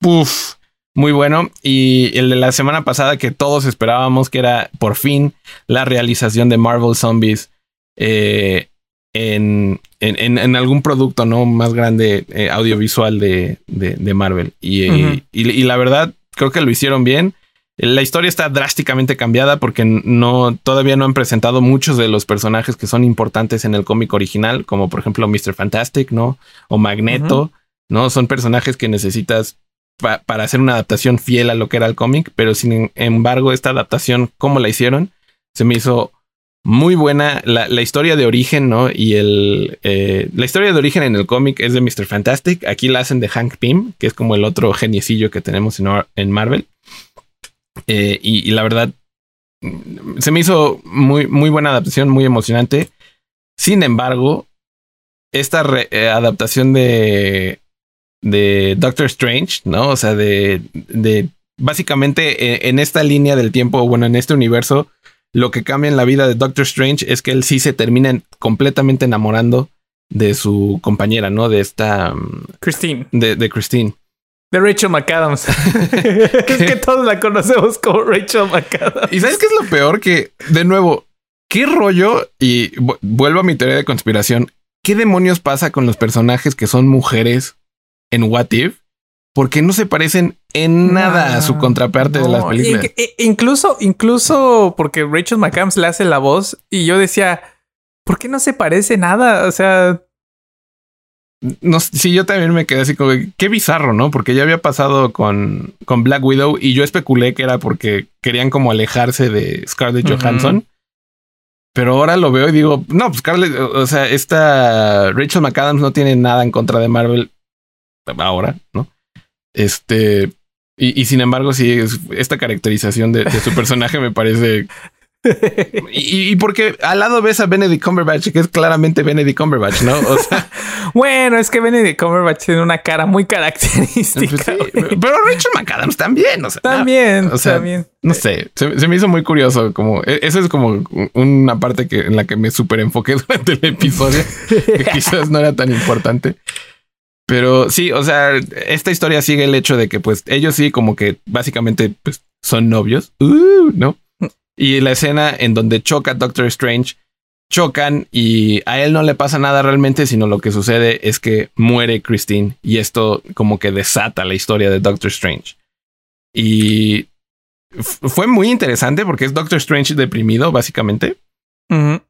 puff, muy bueno. Y el de la semana pasada que todos esperábamos que era por fin la realización de Marvel Zombies eh, en, en, algún producto no más grande eh, audiovisual de, de, Marvel. Y, y la verdad, creo que lo hicieron bien. La historia está drásticamente cambiada porque no, todavía no han presentado muchos de los personajes que son importantes en el cómic original, como por ejemplo Mr. Fantastic, ¿no? O Magneto. ¿no? Son personajes que necesitas para hacer una adaptación fiel a lo que era el cómic, pero sin embargo, esta adaptación, como la hicieron, se me hizo muy buena. La, historia de origen, ¿no? Y el. Eh, la historia de origen en el cómic es de Mr. Fantastic. Aquí la hacen de Hank Pym, que es como el otro geniecillo que tenemos en, Marvel. Eh, y, la verdad, se me hizo muy, muy buena adaptación, muy emocionante. Sin embargo, esta eh, adaptación de, de Doctor Strange, ¿no? O sea, de, de básicamente en esta línea del tiempo, bueno, en este universo, lo que cambia en la vida de Doctor Strange es que él sí se termina completamente enamorando de su compañera, ¿no? De esta... Mm, Christine. De, de Christine. De Rachel McAdams. es que todos la conocemos como Rachel McAdams. Y sabes qué es lo peor que, de nuevo, qué rollo, y vuelvo a mi teoría de conspiración, ¿qué demonios pasa con los personajes que son mujeres en What If? Porque no se parecen en nada a su contraparte de las películas. E, incluso, incluso porque Rachel McAdams le hace la voz y yo decía, ¿por qué no se parece nada? O sea, no, sí, yo también me quedé así como, qué bizarro, ¿no? Porque ya había pasado con, con Black Widow y yo especulé que era porque querían como alejarse de Scarlett Johansson. Pero ahora lo veo y digo, no, pues Scarlett, o sea, esta Rachel McAdams no tiene nada en contra de Marvel ahora, ¿no? Este, y, sin embargo, sí, esta caracterización de, su personaje me parece. Y, porque al lado ves a Benedict Cumberbatch, que es claramente Benedict Cumberbatch, ¿no? O sea, bueno, es que Benedict Cumberbatch tiene una cara muy característica. Pues pero Rachel McAdams también, o sea, también, o sea, también. No sé, se, me hizo muy curioso. Como e, eso es como una parte que en la que me súper enfoqué durante el episodio, que quizás no era tan importante. Pero sí, o sea, esta historia sigue el hecho de que pues ellos sí como que básicamente pues, son novios, uh, ¿no? Y la escena en donde choca Doctor Strange, chocan y a él no le pasa nada realmente, sino lo que sucede es que muere Christine y esto como que desata la historia de Doctor Strange. Y fue muy interesante porque es Doctor Strange deprimido, básicamente.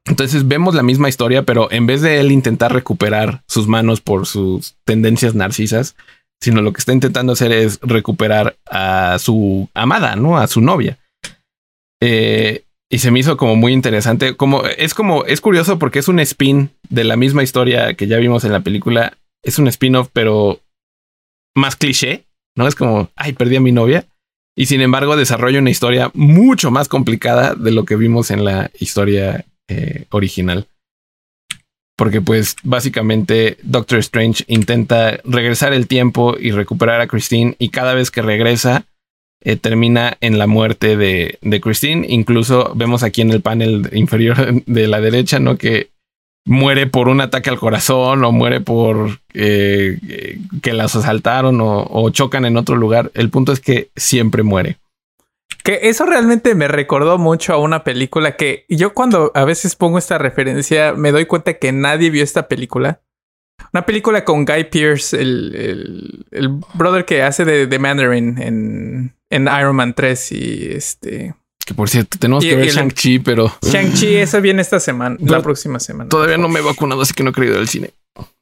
Entonces vemos la misma historia, pero en vez de él intentar recuperar sus manos por sus tendencias narcisas, sino lo que está intentando hacer es recuperar a su amada, ¿no? A su novia. Eh, y se me hizo como muy interesante. Como es como es curioso porque es un spin de la misma historia que ya vimos en la película. Es un spin-off, pero más cliché, ¿no? Es como, ay, perdí a mi novia. Y sin embargo, desarrolla una historia mucho más complicada de lo que vimos en la historia eh, original. Porque pues básicamente Doctor Strange intenta regresar el tiempo y recuperar a Christine y cada vez que regresa eh, termina en la muerte de, de, Christine. Incluso vemos aquí en el panel inferior de la derecha, ¿no? Que muere por un ataque al corazón o muere por eh, que las asaltaron o, chocan en otro lugar. El punto es que siempre muere. Que eso realmente me recordó mucho a una película que yo cuando a veces pongo esta referencia me doy cuenta que nadie vio esta película. Una película con Guy Pierce, el, el, brother que hace de, de Mandarin en, en Iron Man 3 y este... Que por cierto, tenemos que ver Shang-Chi, pero. Shang-Chi, eso viene esta semana, la próxima semana. Todavía no me he vacunado, así que no he querido ir al cine.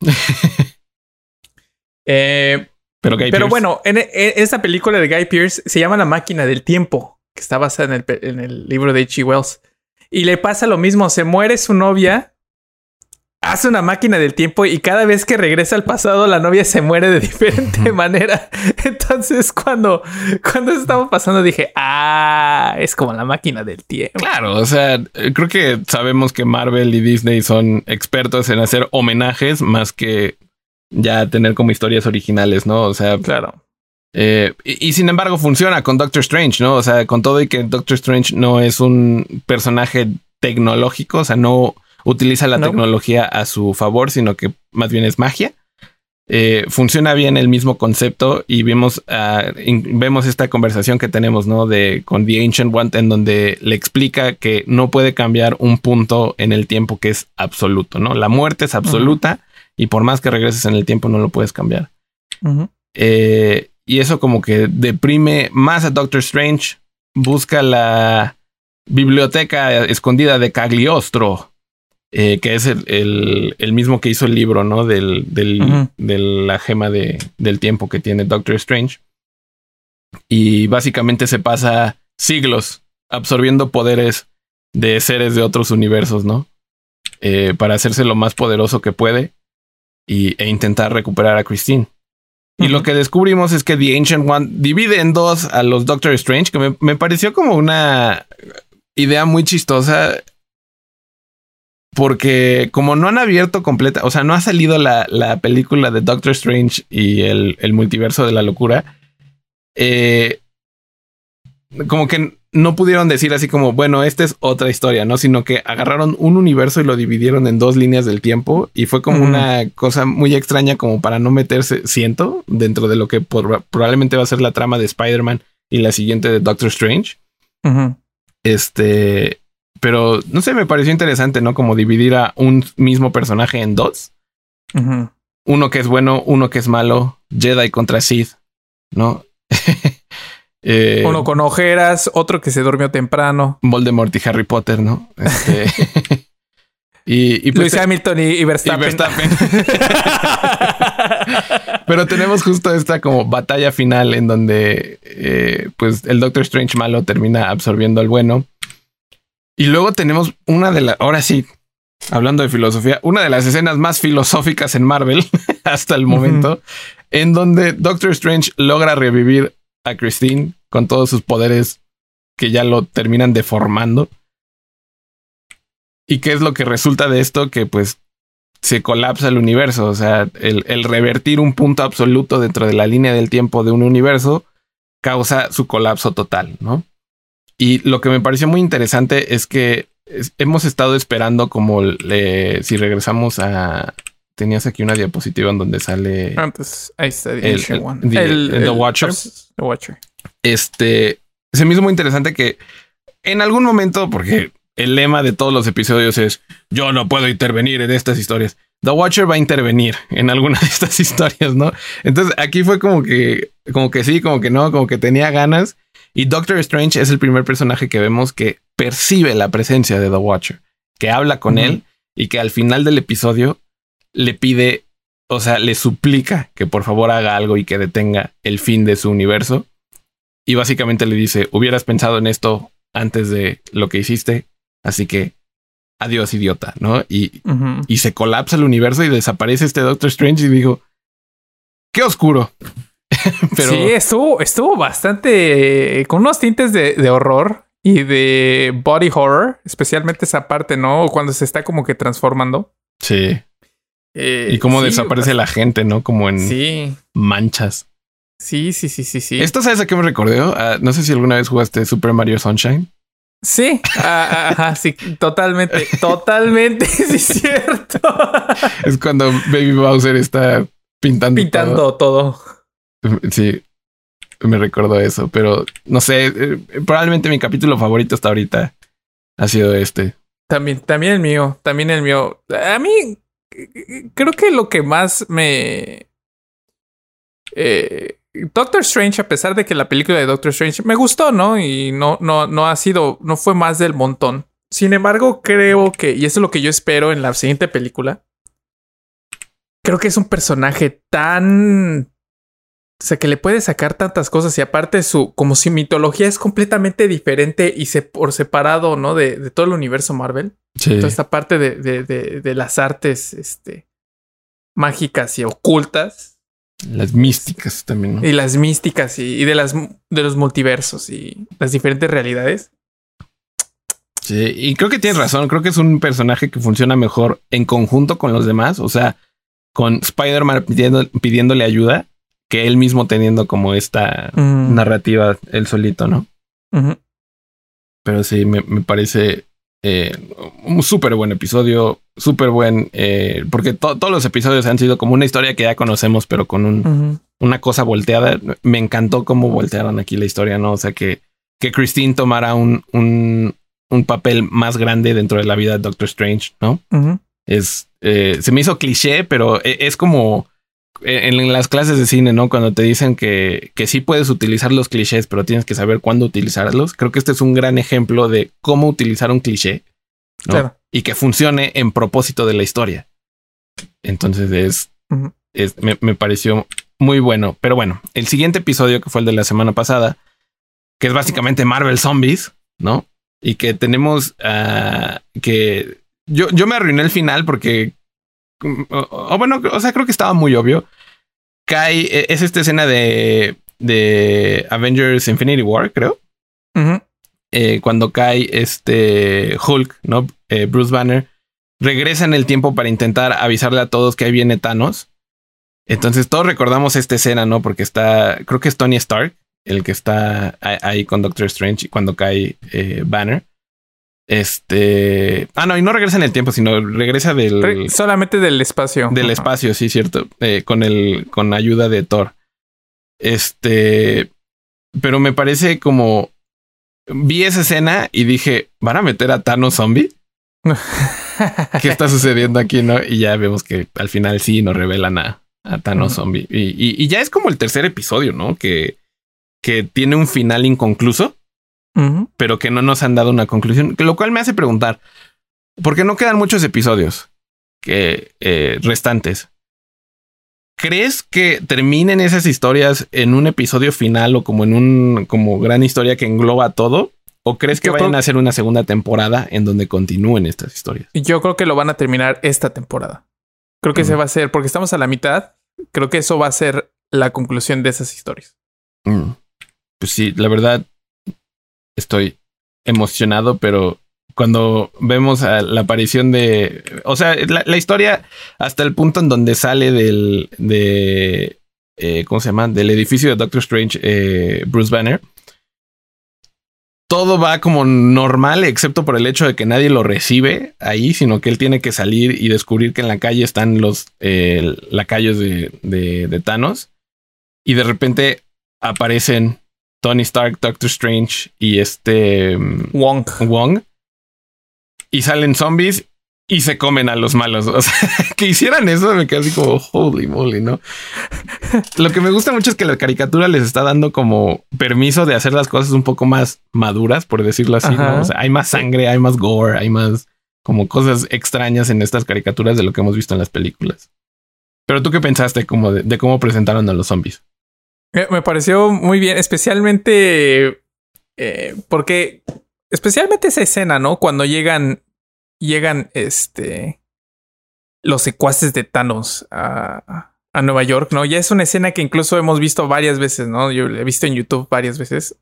Eh, pero, pero bueno, en, esta película de Guy Pierce se llama La máquina del tiempo, que está basada en el, en el libro de H.G. Wells. Y le pasa lo mismo, se muere su novia hace una máquina del tiempo y cada vez que regresa al pasado la novia se muere de diferente manera. Entonces cuando, cuando estaba pasando dije, ah, es como la máquina del tiempo. Claro, o sea, creo que sabemos que Marvel y Disney son expertos en hacer homenajes más que ya tener como historias originales, ¿no? O sea, claro. Eh, y, y, sin embargo funciona con Doctor Strange, ¿no? O sea, con todo y que Doctor Strange no es un personaje tecnológico, o sea, no utiliza la tecnología a su favor, sino que más bien es magia. Eh, funciona bien el mismo concepto y vemos, ah, vemos esta conversación que tenemos, ¿no? De con The Ancient One, en donde le explica que no puede cambiar un punto en el tiempo que es absoluto, ¿no? La muerte es absoluta y por más que regreses en el tiempo no lo puedes cambiar. Eh, y eso como que deprime más a Doctor Strange, busca la biblioteca escondida de Cagliostro eh, que es el, el, mismo que hizo el libro, ¿no? Del, del, de la gema de, del tiempo que tiene Doctor Strange. Y básicamente se pasa siglos absorbiendo poderes de seres de otros universos, ¿no? Eh, para hacerse lo más poderoso que puede y, e intentar recuperar a Christine. Y lo que descubrimos es que The Ancient One divide en dos a los Doctor Strange, que me, me pareció como una idea muy chistosa. Porque como no han abierto completa, o sea, no ha salido la, la película de Doctor Strange y el, el multiverso de la locura, eh, como que no pudieron decir así como, bueno, esta es otra historia, ¿no? Sino que agarraron un universo y lo dividieron en dos líneas del tiempo y fue como una cosa muy extraña como para no meterse, siento, dentro de lo que probablemente va a ser la trama de Spider-Man y la siguiente de Doctor Strange. Este, pero no sé, me pareció interesante, ¿no? Como dividir a un mismo personaje en dos. Uno que es bueno, uno que es malo, Jedi contra Sith, ¿no? Eh, Uno con ojeras, otro que se durmió temprano. Voldemort y Harry Potter, ¿no? Este, y, pues, Luis Hamilton y, Verstappen. Pero tenemos justo esta como batalla final en donde eh, pues el Doctor Strange malo termina absorbiendo al bueno. Y luego tenemos una de las, ahora sí, hablando de filosofía, una de las escenas más filosóficas en Marvel hasta el momento, en donde Doctor Strange logra revivir a Christine con todos sus poderes que ya lo terminan deformando. ¿Y qué es lo que resulta de esto? Que pues se colapsa el universo. O sea, el, el, revertir un punto absoluto dentro de la línea del tiempo de un universo causa su colapso total, ¿no? Y lo que me pareció muy interesante es que hemos estado esperando como si regresamos a tenías aquí una diapositiva en donde sale. Antes, ahí está el, The Watcher. The Watcher. Este se me hizo muy interesante que en algún momento, porque el lema de todos los episodios es yo no puedo intervenir en estas historias. The Watcher va a intervenir en alguna de estas historias, ¿no? Entonces aquí fue como que, como que sí, como que no, como que tenía ganas. Y Doctor Strange es el primer personaje que vemos que percibe la presencia de The Watcher, que habla con él y que al final del episodio le pide, o sea, le suplica que por favor haga algo y que detenga el fin de su universo. Y básicamente le dice, hubieras pensado en esto antes de lo que hiciste, así que adiós idiota, ¿no? Y, y se colapsa el universo y desaparece este Doctor Strange y digo, qué oscuro. Pero... Sí, estuvo, estuvo bastante eh, con unos tintes de, de, horror y de body horror, especialmente esa parte, ¿no? Cuando se está como que transformando. Sí. Eh, y cómo desaparece la gente, ¿no? Como en manchas. Sí, sí, sí, sí, sí. ¿Esto sabes a qué me recordé? Ah, no sé si alguna vez jugaste Super Mario Sunshine. Sí, ah, ajá, sí, totalmente, totalmente, sí es cierto. es cuando Baby Bowser está pintando. Pintando todo. Sí, me recordó eso, pero no sé, eh, probablemente mi capítulo favorito hasta ahorita ha sido este. También, también el mío, también el mío. A mí creo que lo que más me... Eh, Doctor Strange, a pesar de que la película de Doctor Strange me gustó, ¿no? Y no, no, no ha sido, no fue más del montón. Sin embargo, creo que, y eso es lo que yo espero en la siguiente película, creo que es un personaje tan o sea, que le puede sacar tantas cosas y aparte su, como si mitología es completamente diferente y se, por separado, ¿no? De, de todo el universo Marvel. Sí. Toda esta parte de, de, de, las artes, este, mágicas y ocultas. Las místicas también, ¿no? Y las místicas y, y, de las, de los multiversos y las diferentes realidades. Sí, y creo que tienes razón. Creo que es un personaje que funciona mejor en conjunto con los demás. O sea, con Spider-Man pidiendo, pidiéndole ayuda que él mismo teniendo como esta mm. narrativa él solito, ¿no? Pero sí, me, me parece eh, un súper buen episodio, súper buen, eh, porque todos los episodios han sido como una historia que ya conocemos, pero con un, una cosa volteada. Me encantó cómo voltearon aquí la historia, ¿no? O sea, que, que Christine tomara un, un, un papel más grande dentro de la vida de Doctor Strange, ¿no? Es, eh, se me hizo cliché, pero e, es como en, las clases de cine, ¿no? Cuando te dicen que, que sí puedes utilizar los clichés, pero tienes que saber cuándo utilizarlos. Creo que este es un gran ejemplo de cómo utilizar un cliché. ¿no? y que funcione en propósito de la historia. Entonces es, es- me, me pareció muy bueno. Pero bueno, el siguiente episodio que fue el de la semana pasada, que es básicamente Marvel Zombies, ¿no? Y que tenemos ah, que yo, yo me arruiné el final porque, o, o bueno, o sea, creo que estaba muy obvio. Kai eh, es esta escena de, de Avengers Infinity War, creo eh, cuando cae este Hulk, ¿no? Eh, Bruce Banner, regresa en el tiempo para intentar avisarle a todos que ahí viene Thanos. Entonces todos recordamos esta escena, ¿no? Porque está, creo que es Tony Stark, el que está ahí con Doctor Strange cuando cae eh, Banner. Este... Ah, no, y no regresa en el tiempo, sino regresa del Re- Solamente del espacio. del espacio, sí, cierto, eh, con el con ayuda de Thor. Este, pero me parece como vi esa escena y dije, ¿van a meter a Thanos zombie? ¿Qué está sucediendo aquí, no? Y ya vemos que al final sí nos revelan a, a Thanos zombie. Y, y- y ya es como el tercer episodio, ¿no? Que, que tiene un final inconcluso Pero que no nos han dado una conclusión, lo cual me hace preguntar, ¿por qué no quedan muchos episodios que eh, restantes? ¿Crees que terminen esas historias en un episodio final o como en un como gran historia que engloba todo? ¿O crees que Yo vayan creo- a hacer una segunda temporada en donde continúen estas historias? Yo creo que lo van a terminar esta temporada. Creo que Ujú. se va a hacer, porque estamos a la mitad. Creo que eso va a ser la conclusión de esas historias. Mm. Pues sí, la verdad estoy emocionado, pero cuando vemos la aparición de, o sea, la, la historia hasta el punto en donde sale del, de, eh, ¿cómo se llama? Del edificio de Doctor Strange, eh, Bruce Banner. Todo va como normal, excepto por el hecho de que nadie lo recibe ahí, sino que él tiene que salir y descubrir que en la calle están los eh, lacayos de, de, de Thanos. Y de repente aparecen Tony Stark, Doctor Strange y este mm, Wong. Wong. Y salen zombies y se comen a los malos. O sea, que hicieran eso me quedé así como holy moly, ¿no? Lo que me gusta mucho es que la caricatura les está dando como permiso de hacer las cosas un poco más maduras, por decirlo así. ¿no? O sea, hay más sangre, hay más gore, hay más como cosas extrañas en estas caricaturas de lo que hemos visto en las películas. Pero tú qué pensaste como de, de cómo presentaron a los zombies? Me, pareció muy bien, especialmente eh, porque, especialmente esa escena, ¿no? Cuando llegan, llegan, este, los secuaces de Thanos a, a Nueva York, ¿no? Ya es una escena que incluso hemos visto varias veces, ¿no? Yo la he visto en YouTube varias veces.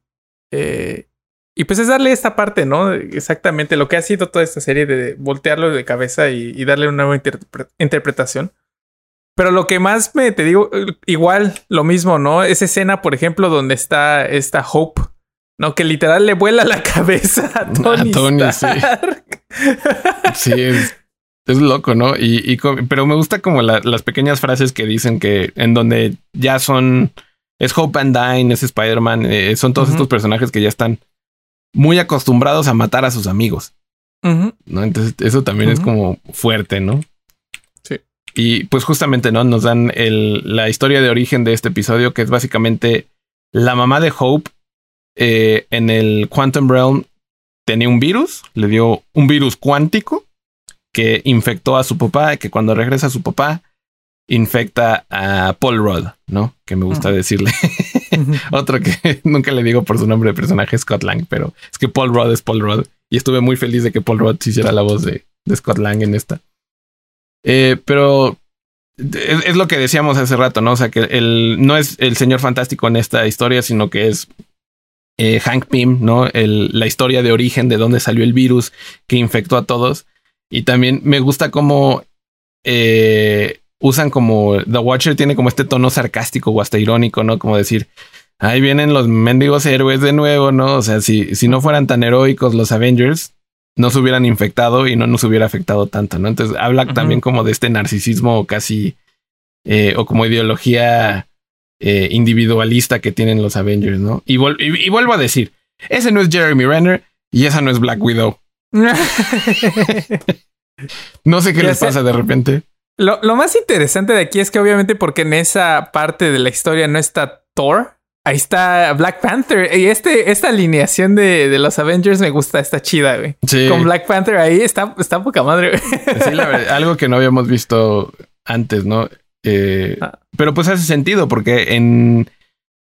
Eh, y pues es darle esta parte, ¿no? Exactamente lo que ha sido toda esta serie de voltearlo de cabeza y, darle una nueva interpre- interpretación. Pero lo que más me te digo, igual lo mismo, ¿no? Esa escena, por ejemplo, donde está esta Hope, ¿no? Que literal le vuela la cabeza a Tony. Tony, sí. Stark. Sí, es, es loco, ¿no? Y, y pero me gusta como la- las pequeñas frases que dicen que en donde ya son es Hope and Dine, es Spider-Man, eh, son todos estos personajes que ya están muy acostumbrados a matar a sus amigos. ¿no? Entonces eso también es como fuerte, ¿no? Y pues justamente, ¿no? Nos dan el, la historia de origen de este episodio, que es básicamente la mamá de Hope eh, en el Quantum Realm tenía un virus, le dio un virus cuántico que infectó a su papá, que cuando regresa a su papá infecta a Paul Rudd, ¿no? Que me gusta decirle. Otro que nunca le digo por su nombre de personaje, Scott Lang, pero es que Paul Rudd es Paul Rudd. Y estuve muy feliz de que Paul Rudd hiciera la voz de, de Scott Lang en esta. Eh, pero es, lo que decíamos hace rato, ¿no? O sea, que el, no es el señor fantástico en esta historia, sino que es eh, Hank Pym, ¿no? El, la historia de origen de dónde salió el virus que infectó a todos. Y también me gusta cómo eh, usan como The Watcher tiene como este tono sarcástico o hasta irónico, ¿no? Como decir, ahí vienen los mendigos héroes de nuevo, ¿no? O sea, si, si no fueran tan heroicos los Avengers, no se hubieran infectado y no nos hubiera afectado tanto, ¿no? Entonces habla también como de este narcisismo casi eh, o como ideología eh, individualista que tienen los Avengers, ¿no? Y, vol- y- y vuelvo a decir, ese no es Jeremy Renner y esa no es Black Widow. No sé qué Ya les sé. pasa de repente. Lo, lo más interesante de aquí es que obviamente porque en esa parte de la historia no está Thor, Ahí está Black Panther. Y este, esta alineación de, de los Avengers me gusta, está chida, güey. Sí. Con Black Panther ahí está, está poca madre, güey. Sí, la verdad, algo que no habíamos visto antes, ¿no? Eh, Ah. Pero pues hace sentido porque en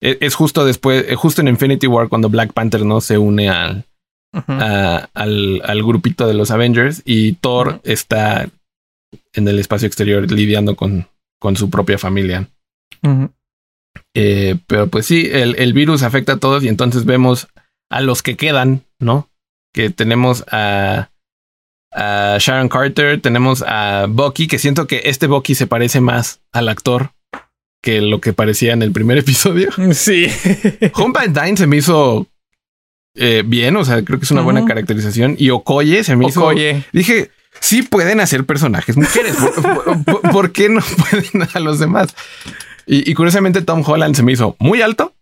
e- es justo después, eh, justo en Infinity War cuando Black Panther no se une al, a- al, al grupito de los Avengers y Thor está en el espacio exterior lidiando con, con su propia familia. Eh, pero pues sí, el, el virus afecta a todos y entonces vemos a los que quedan, ¿no? Que tenemos a, a Sharon Carter, tenemos a Bucky, que siento que este Bucky se parece más al actor que lo que parecía en el primer episodio. Sí. Home Van Dyne se me hizo eh, bien, o sea, creo que es una buena caracterización. Y Okoye se me hizo... Oye. Dije, sí pueden hacer personajes mujeres. ¿Por, por- por- por qué no pueden a los demás? Y, y curiosamente Tom Holland se me hizo muy alto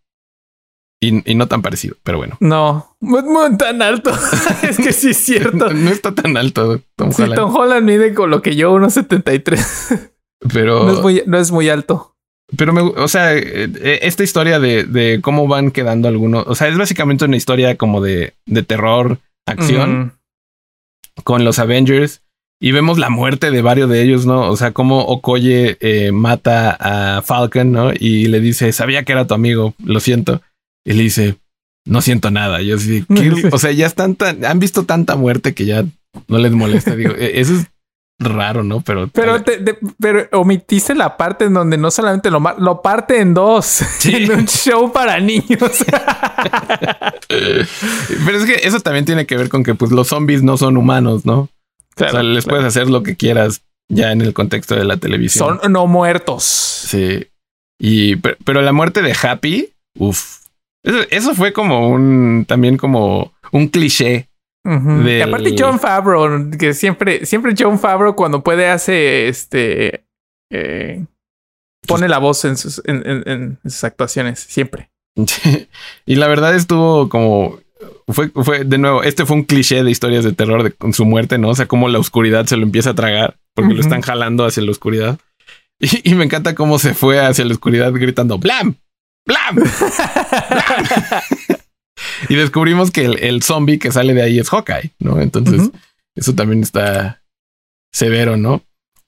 y, y no tan parecido, pero bueno. No, muy, muy tan alto. es que sí es cierto. No, no está tan alto Tom Sí, Holland, Tom Holland mide con lo que yo, 1.73. pero, No, es muy, no es muy alto. pero me, o sea, eh, esta historia de, de cómo van quedando algunos, o sea, es básicamente una historia como de, de terror, acción. Con los Avengers y vemos la muerte de varios de ellos, ¿no? O sea, cómo Okoye eh, mata a Falcon, ¿no? Y le dice, sabía que era tu amigo, lo siento. Y le dice, no siento nada. Yo así, ¿qué? o sea, ya están tan, han visto tanta muerte que ya no les molesta. Digo, "E- eso es raro, ¿no? Pero, Pero, te- te- pero omitiste la parte en donde no solamente lo, lo parte en dos en un show para niños. pero es que eso también tiene que ver con que pues los zombies no son humanos, ¿no? O sea, les puedes hacer lo que quieras ya en el contexto de la televisión. Son no muertos. Sí. Y, pero, pero la muerte de Happy, uff. Eso, eso fue como un, también como un cliché. Del- Y aparte John Favreau, que siempre, siempre John Favreau cuando puede hace este eh, pone la voz en sus, en, en- en sus actuaciones, siempre. y la verdad estuvo como, fue, fue de nuevo, este fue un cliché de historias de terror de, con su muerte, ¿no? O sea, cómo la oscuridad se lo empieza a tragar porque lo están jalando hacia la oscuridad. Y, y me encanta cómo se fue hacia la oscuridad gritando, ¡Blam! ¡Blam! Y descubrimos que el, el zombie que sale de ahí es Hawkeye, ¿no? Entonces, eso también está severo, ¿no?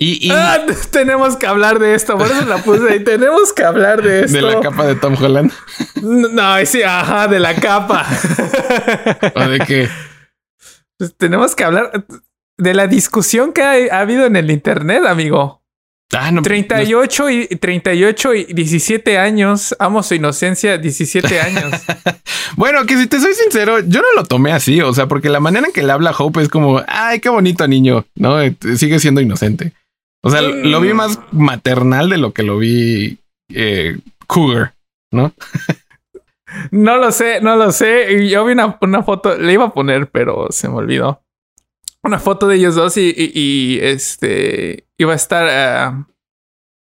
Y, y Ah, tenemos que hablar de esto, por eso la puse ahí. Tenemos que hablar de esto. de la capa de Tom Holland, No, sí, ajá, de la capa. o de que Pues tenemos que hablar de la discusión que ha, ha habido en el internet, amigo. ah, no, 38 y 38 y 17 años. Amo su inocencia, 17 años. no- bueno, que si te soy sincero, yo no lo tomé así, o sea, porque la manera en que le habla Hope es como, ay, qué bonito niño, ¿no? Eh, Sigue siendo inocente. O sea, Mm. lo vi más maternal de lo que lo vi eh, cougar, ¿no? No lo sé, no lo sé. Yo vi una, una foto, le iba a poner, pero se me olvidó. Una foto de ellos dos y, y- y, este iba a estar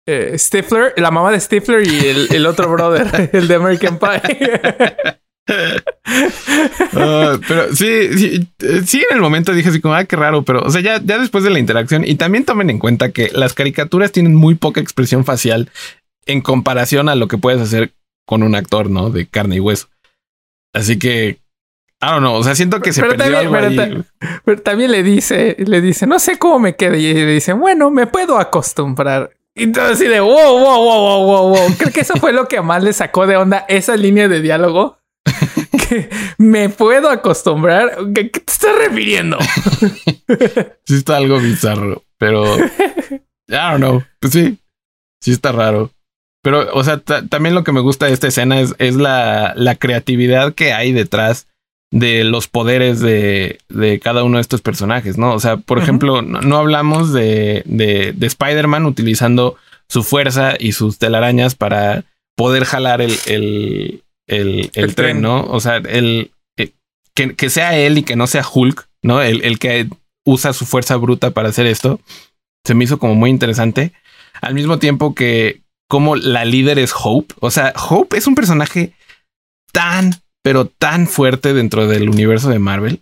eh, Stifler, la mamá de Stifler y el, el otro brother, el de American Pie. Ah, pero sí, sí, eh, sí, en el momento dije así como, ah, qué raro, pero, o sea, ya, ya después de la interacción, y también tomen en cuenta que las caricaturas tienen muy poca expresión facial en comparación a lo que puedes hacer con un actor, ¿no? De carne y hueso. Así que, I don't know, o sea, siento que se Pero perdió también- algo pero ahí. Pero también le dice, le dice, no sé cómo me quede. Y le dice, bueno, me puedo acostumbrar. Y entonces así de wow, wow, wow, wow, wow, wow. Creo que eso fue lo que más le sacó de onda esa línea de diálogo. que me puedo acostumbrar. ¿Qué, qué te estás refiriendo? Sí está algo bizarro, pero, I don't know, pues sí, sí está raro. Pero, o sea, ta- también lo que me gusta de esta escena es, es la, la creatividad que hay detrás de los poderes de, de cada uno de estos personajes, ¿no? O sea, por ejemplo, no, no hablamos de, de, de Spider-Man utilizando su fuerza y sus telarañas para poder jalar el, el, el, el El tren, tren. ¿no? O sea, el, eh, que, que sea él y que no sea Hulk, ¿no? El, el que usa su fuerza bruta para hacer esto, se me hizo como muy interesante. Al mismo tiempo que como la líder es Hope. O sea, Hope es un personaje tan, pero tan fuerte dentro del universo de Marvel.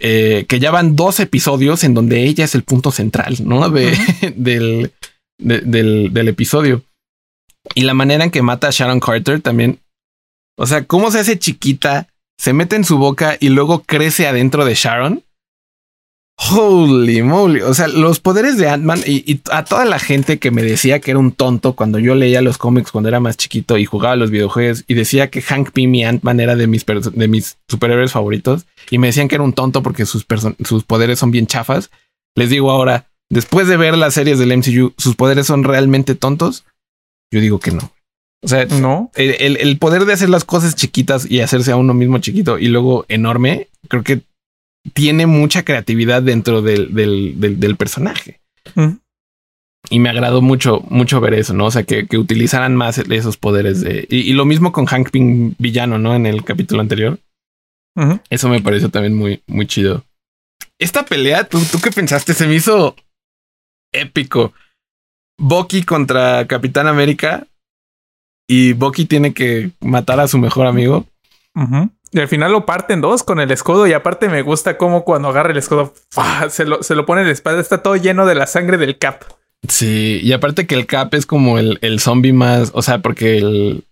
eh, que ya van dos episodios en donde ella es el punto central, ¿no? De, del, de- del, del episodio. Y la manera en que mata a Sharon Carter también O sea, cómo se hace chiquita, se mete en su boca y luego crece adentro de Sharon. Holy moly. O sea, los poderes de Ant-Man y, a toda la gente que me decía que era un tonto cuando yo leía los cómics cuando era más chiquito y jugaba los videojuegos y decía que Hank Pym y Ant-Man era de mis, superhéroes favoritos y me decían que era un tonto porque sus, sus poderes son bien chafas. Les digo ahora, después de ver las series del MCU, ¿sus poderes son realmente tontos? Yo digo que no. O sea, no. El, el, poder de hacer las cosas chiquitas y hacerse a uno mismo chiquito y luego enorme, creo que tiene mucha creatividad dentro del, del, del, personaje. Mm. Y me agradó mucho, mucho ver eso, ¿no? O sea, que, que utilizaran más esos poderes de... Y, lo mismo con Hank Pym villano, ¿no? En el capítulo anterior. Eso me pareció también muy, muy chido. Esta pelea, ¿tú, ¿tú qué pensaste? Se me hizo épico. Bucky contra Capitán América y Bucky tiene que matar a su mejor amigo. Y al final lo parten dos con el escudo. Y aparte me gusta cómo cuando agarra el escudo se lo, se lo pone en la espalda. Está todo lleno de la sangre del Cap. Sí, y aparte que el Cap es como el, el zombie más, o sea, porque el,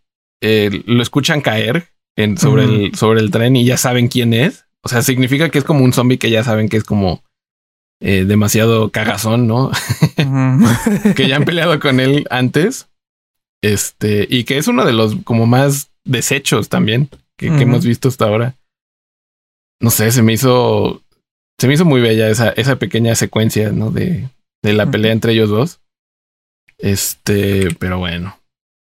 lo escuchan caer en, sobre, el, sobre el tren y ya saben quién es. O sea, significa que es como un zombie que ya saben que es como eh, demasiado cagazón, ¿no? que ya han peleado con él antes. Este, y que es uno de los como más desechos también que, hemos visto hasta ahora. No sé, se me hizo. Se me hizo muy bella esa, esa pequeña secuencia, ¿no? De, de la pelea entre ellos dos. Este, pero bueno.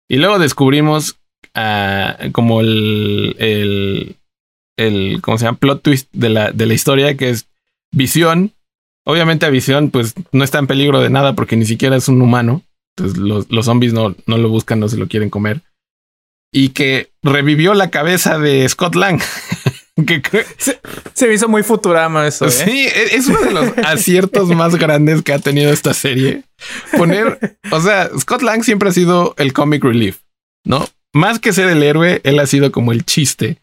Y luego descubrimos uh, como el, el, el, ¿cómo se llama? Plot twist de la, de la historia, que es Visión. Obviamente a Visión, pues no está en peligro de nada porque ni siquiera es un humano. Entonces los, los zombies no, no lo buscan, no se lo quieren comer y que revivió la cabeza de Scott Lang. que se, me hizo muy Futurama eso. ¿eh? Sí, e, es uno de los aciertos más grandes que ha tenido esta serie. Poner, o sea, Scott Lang siempre ha sido el comic relief, ¿no? Más que ser el héroe, él ha sido como el chiste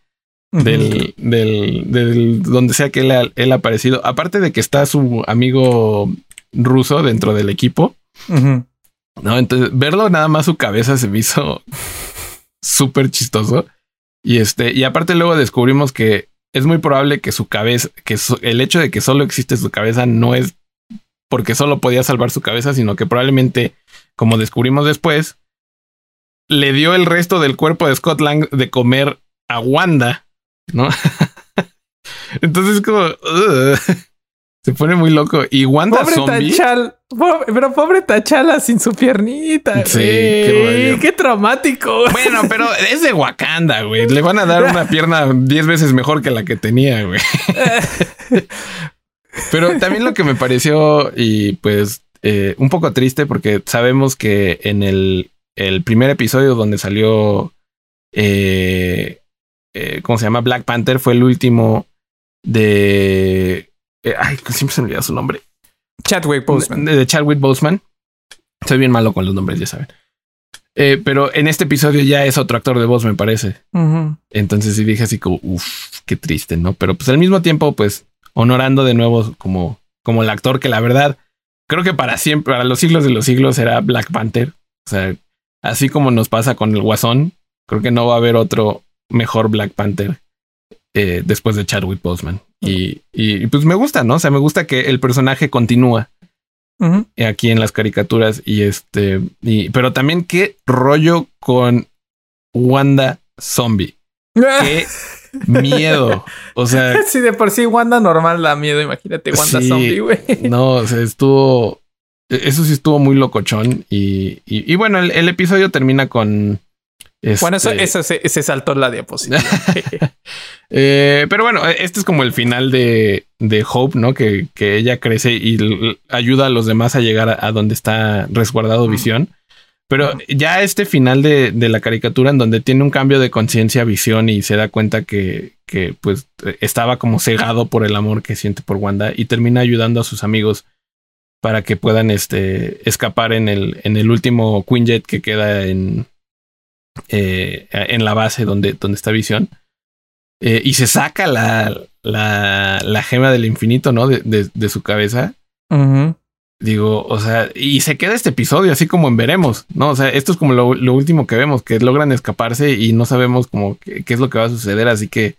del, del, del, donde sea que él ha, aparecido. Aparte de que está su amigo ruso dentro del equipo. No, entonces verlo nada más su cabeza se me hizo súper chistoso. Y este, y aparte luego descubrimos que es muy probable que su cabeza, que el hecho de que solo existe su cabeza no es porque solo podía salvar su cabeza, sino que probablemente, como descubrimos después, le dio el resto del cuerpo de Scott Lang de comer a Wanda, ¿no? Entonces como... Se pone muy loco. Y Wanda pobre zombie. Tachal, pero pobre Tachala sin su piernita. Sí, qué, qué, traumático. Bueno, pero es de Wakanda, güey. Le van a dar una pierna diez veces mejor que la que tenía, güey. pero también lo que me pareció y pues eh, un poco triste porque sabemos que en el, el primer episodio donde salió, eh, eh, ¿cómo se llama? Black Panther fue el último de eh, ay, siempre se me olvida su nombre. Chadwick Boseman. De, Chadwick Boseman. Soy bien malo con los nombres, ya saben. Eh, pero en este episodio ya es otro actor de voz, me parece. Entonces sí dije así como, uff, qué triste, ¿no? Pero pues al mismo tiempo, pues honorando de nuevo como, como el actor que la verdad, creo que para siempre, para los siglos de los siglos será Black Panther. O sea, así como nos pasa con el Guasón, creo que no va a haber otro mejor Black Panther eh, después de Chadwick Boseman. Y, y, pues me gusta, ¿no? O sea, me gusta que el personaje continúa aquí en las caricaturas y este, y, pero también qué rollo con Wanda Zombie. Qué miedo. O sea, si de por sí Wanda normal da miedo, imagínate Wanda Zombie, güey. No, o sea, estuvo, eso sí estuvo muy locochón y, y, y bueno, el, episodio termina con bueno, eso, este se, saltó la diapositiva. Eh, pero bueno, este es como el final de, de Hope, ¿no? Que, que, ella crece y ayuda a los demás a llegar a, donde está resguardado Visión. Pero ya este final de, de, la caricatura en donde tiene un cambio de conciencia Visión y se da cuenta que, que pues estaba como cegado por el amor que siente por Wanda y termina ayudando a sus amigos para que puedan este, escapar en el, en el último Quinjet que queda en, eh, en la base donde, donde está Visión. Eh, y se saca la, la, la, gema del infinito, ¿no? De, de, su cabeza. digo, o sea, y se queda este episodio así como en veremos, ¿no? O sea, esto es como lo, lo último que vemos, que logran escaparse y no sabemos como qué, qué es lo que va a suceder, así que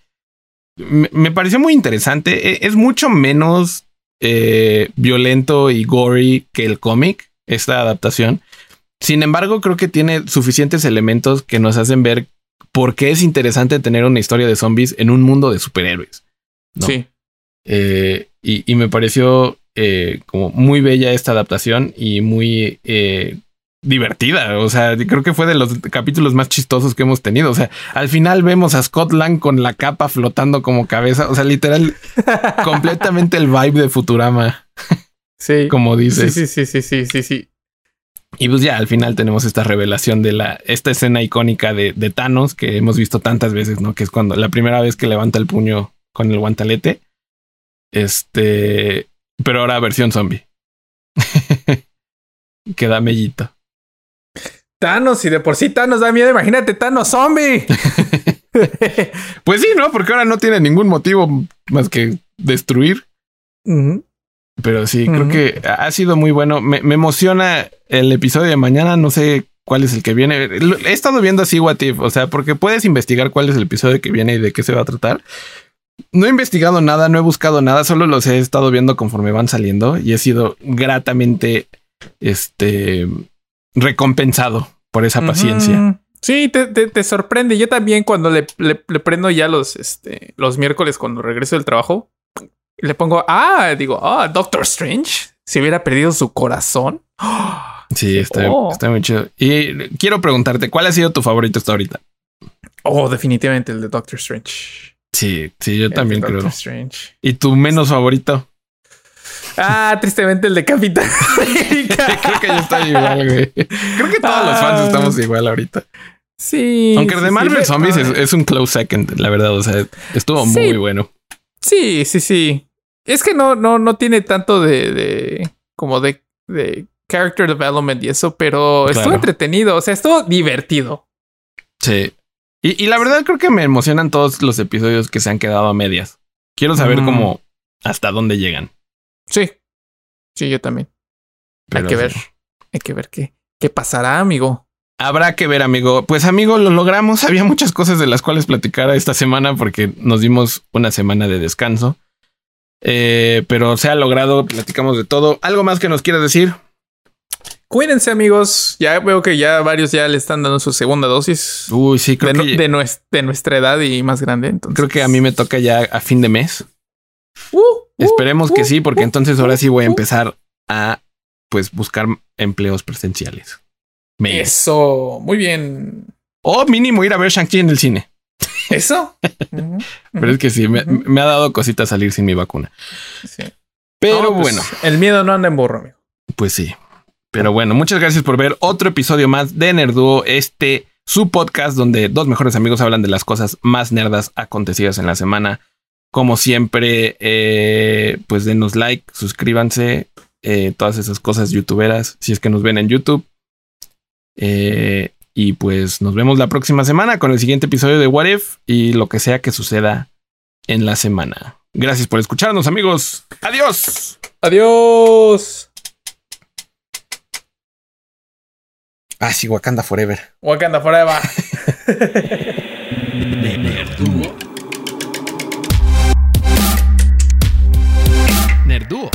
me, me pareció muy interesante. E- Es mucho menos eh, violento y gory que el cómic, esta adaptación. Sin embargo, creo que tiene suficientes elementos que nos hacen ver por qué es interesante tener una historia de zombies en un mundo de superhéroes. ¿no? Sí. Eh, y, y me pareció eh, como muy bella esta adaptación y muy eh, divertida. O sea, creo que fue de los capítulos más chistosos que hemos tenido. O sea, al final vemos a Scott Lang con la capa flotando como cabeza. O sea, literal, completamente el vibe de Futurama, Sí. como Sí, dices. sí, sí, sí, sí, sí, sí. Y pues ya al final tenemos esta revelación de la, esta escena icónica de, de Thanos que hemos visto tantas veces, ¿no? Que es cuando la primera vez que levanta el puño con el guantalete. Este, pero ahora versión zombie. que da mellito. Thanos, y de por sí Thanos da miedo, imagínate Thanos zombie. Pues sí, ¿no? Porque ahora no tiene ningún motivo más que destruir. Pero sí, creo que ha sido muy bueno. Me, me emociona el episodio de mañana. No sé cuál es el que viene. He estado viendo así What If, o sea, porque puedes investigar cuál es el episodio que viene y de qué se va a tratar. No he investigado nada, no he buscado nada, solo los he estado viendo conforme van saliendo y he sido gratamente este recompensado por esa paciencia. Sí, te, te, te sorprende. Yo también cuando le, le, le prendo ya los, este, los miércoles cuando regreso del trabajo, le pongo, ah, digo, ah, Doctor Strange, si hubiera perdido su corazón. Sí, está, Oh. está muy chido. Y quiero preguntarte, ¿cuál ha sido tu favorito hasta ahorita? Oh, definitivamente el de Doctor Strange. Sí, sí, yo El también Doctor creo. Strange. ¿Y tu menos favorito? Ah, tristemente el de Capitán América. Creo que yo estoy igual, güey. Creo que todos los fans Ah. estamos igual ahorita. Sí. Aunque el de Marvel Zombies es, es un close second, la verdad. O sea, estuvo Sí. muy bueno. Sí, sí, sí. Es que no, no, no tiene tanto de, de como de, de character development y eso, pero estuvo entretenido. O sea, estuvo divertido. Sí. Y, y la verdad creo que me emocionan todos los episodios que se han quedado a medias. Quiero saber Mm. cómo hasta dónde llegan. Sí. Sí, yo también. Pero Hay que ver. Hay que ver qué, qué pasará, amigo. Habrá que ver, amigo. Pues, amigo, lo logramos. Había muchas cosas de las cuales platicar esta semana porque nos dimos una semana de descanso. Eh, pero se ha logrado, platicamos de todo. ¿Algo más que nos quieras decir? Cuídense, amigos. Ya veo que ya varios ya le están dando su segunda dosis Uy, sí, creo de, que, de nues- de nuestra edad y más grande. Entonces, creo que a mí me toca ya a fin de mes. Uh, uh, Esperemos que uh, sí, porque entonces ahora sí voy a empezar a pues buscar empleos presenciales. Maybe. Eso, muy bien. O mínimo ir a ver Shang-Chi en el cine. Eso. Pero es que sí, me, ha dado cositas salir sin mi vacuna. sí. Pero No, pues, bueno, El miedo no anda en burro, amigo. pues sí. Pero bueno, muchas gracias por ver otro episodio más de Nerduo, este su podcast donde dos mejores amigos hablan de las cosas más nerdas acontecidas en la semana. Como siempre, eh, pues denos like, suscríbanse, eh, todas esas cosas youtuberas, si es que nos ven en YouTube. Eh, y pues nos vemos la próxima semana con el siguiente episodio de What If y lo que sea que suceda en la semana. Gracias por escucharnos, amigos. Adiós. Adiós. Ah, sí, Wakanda Forever. Wakanda Forever. Nerduo. Nerduo.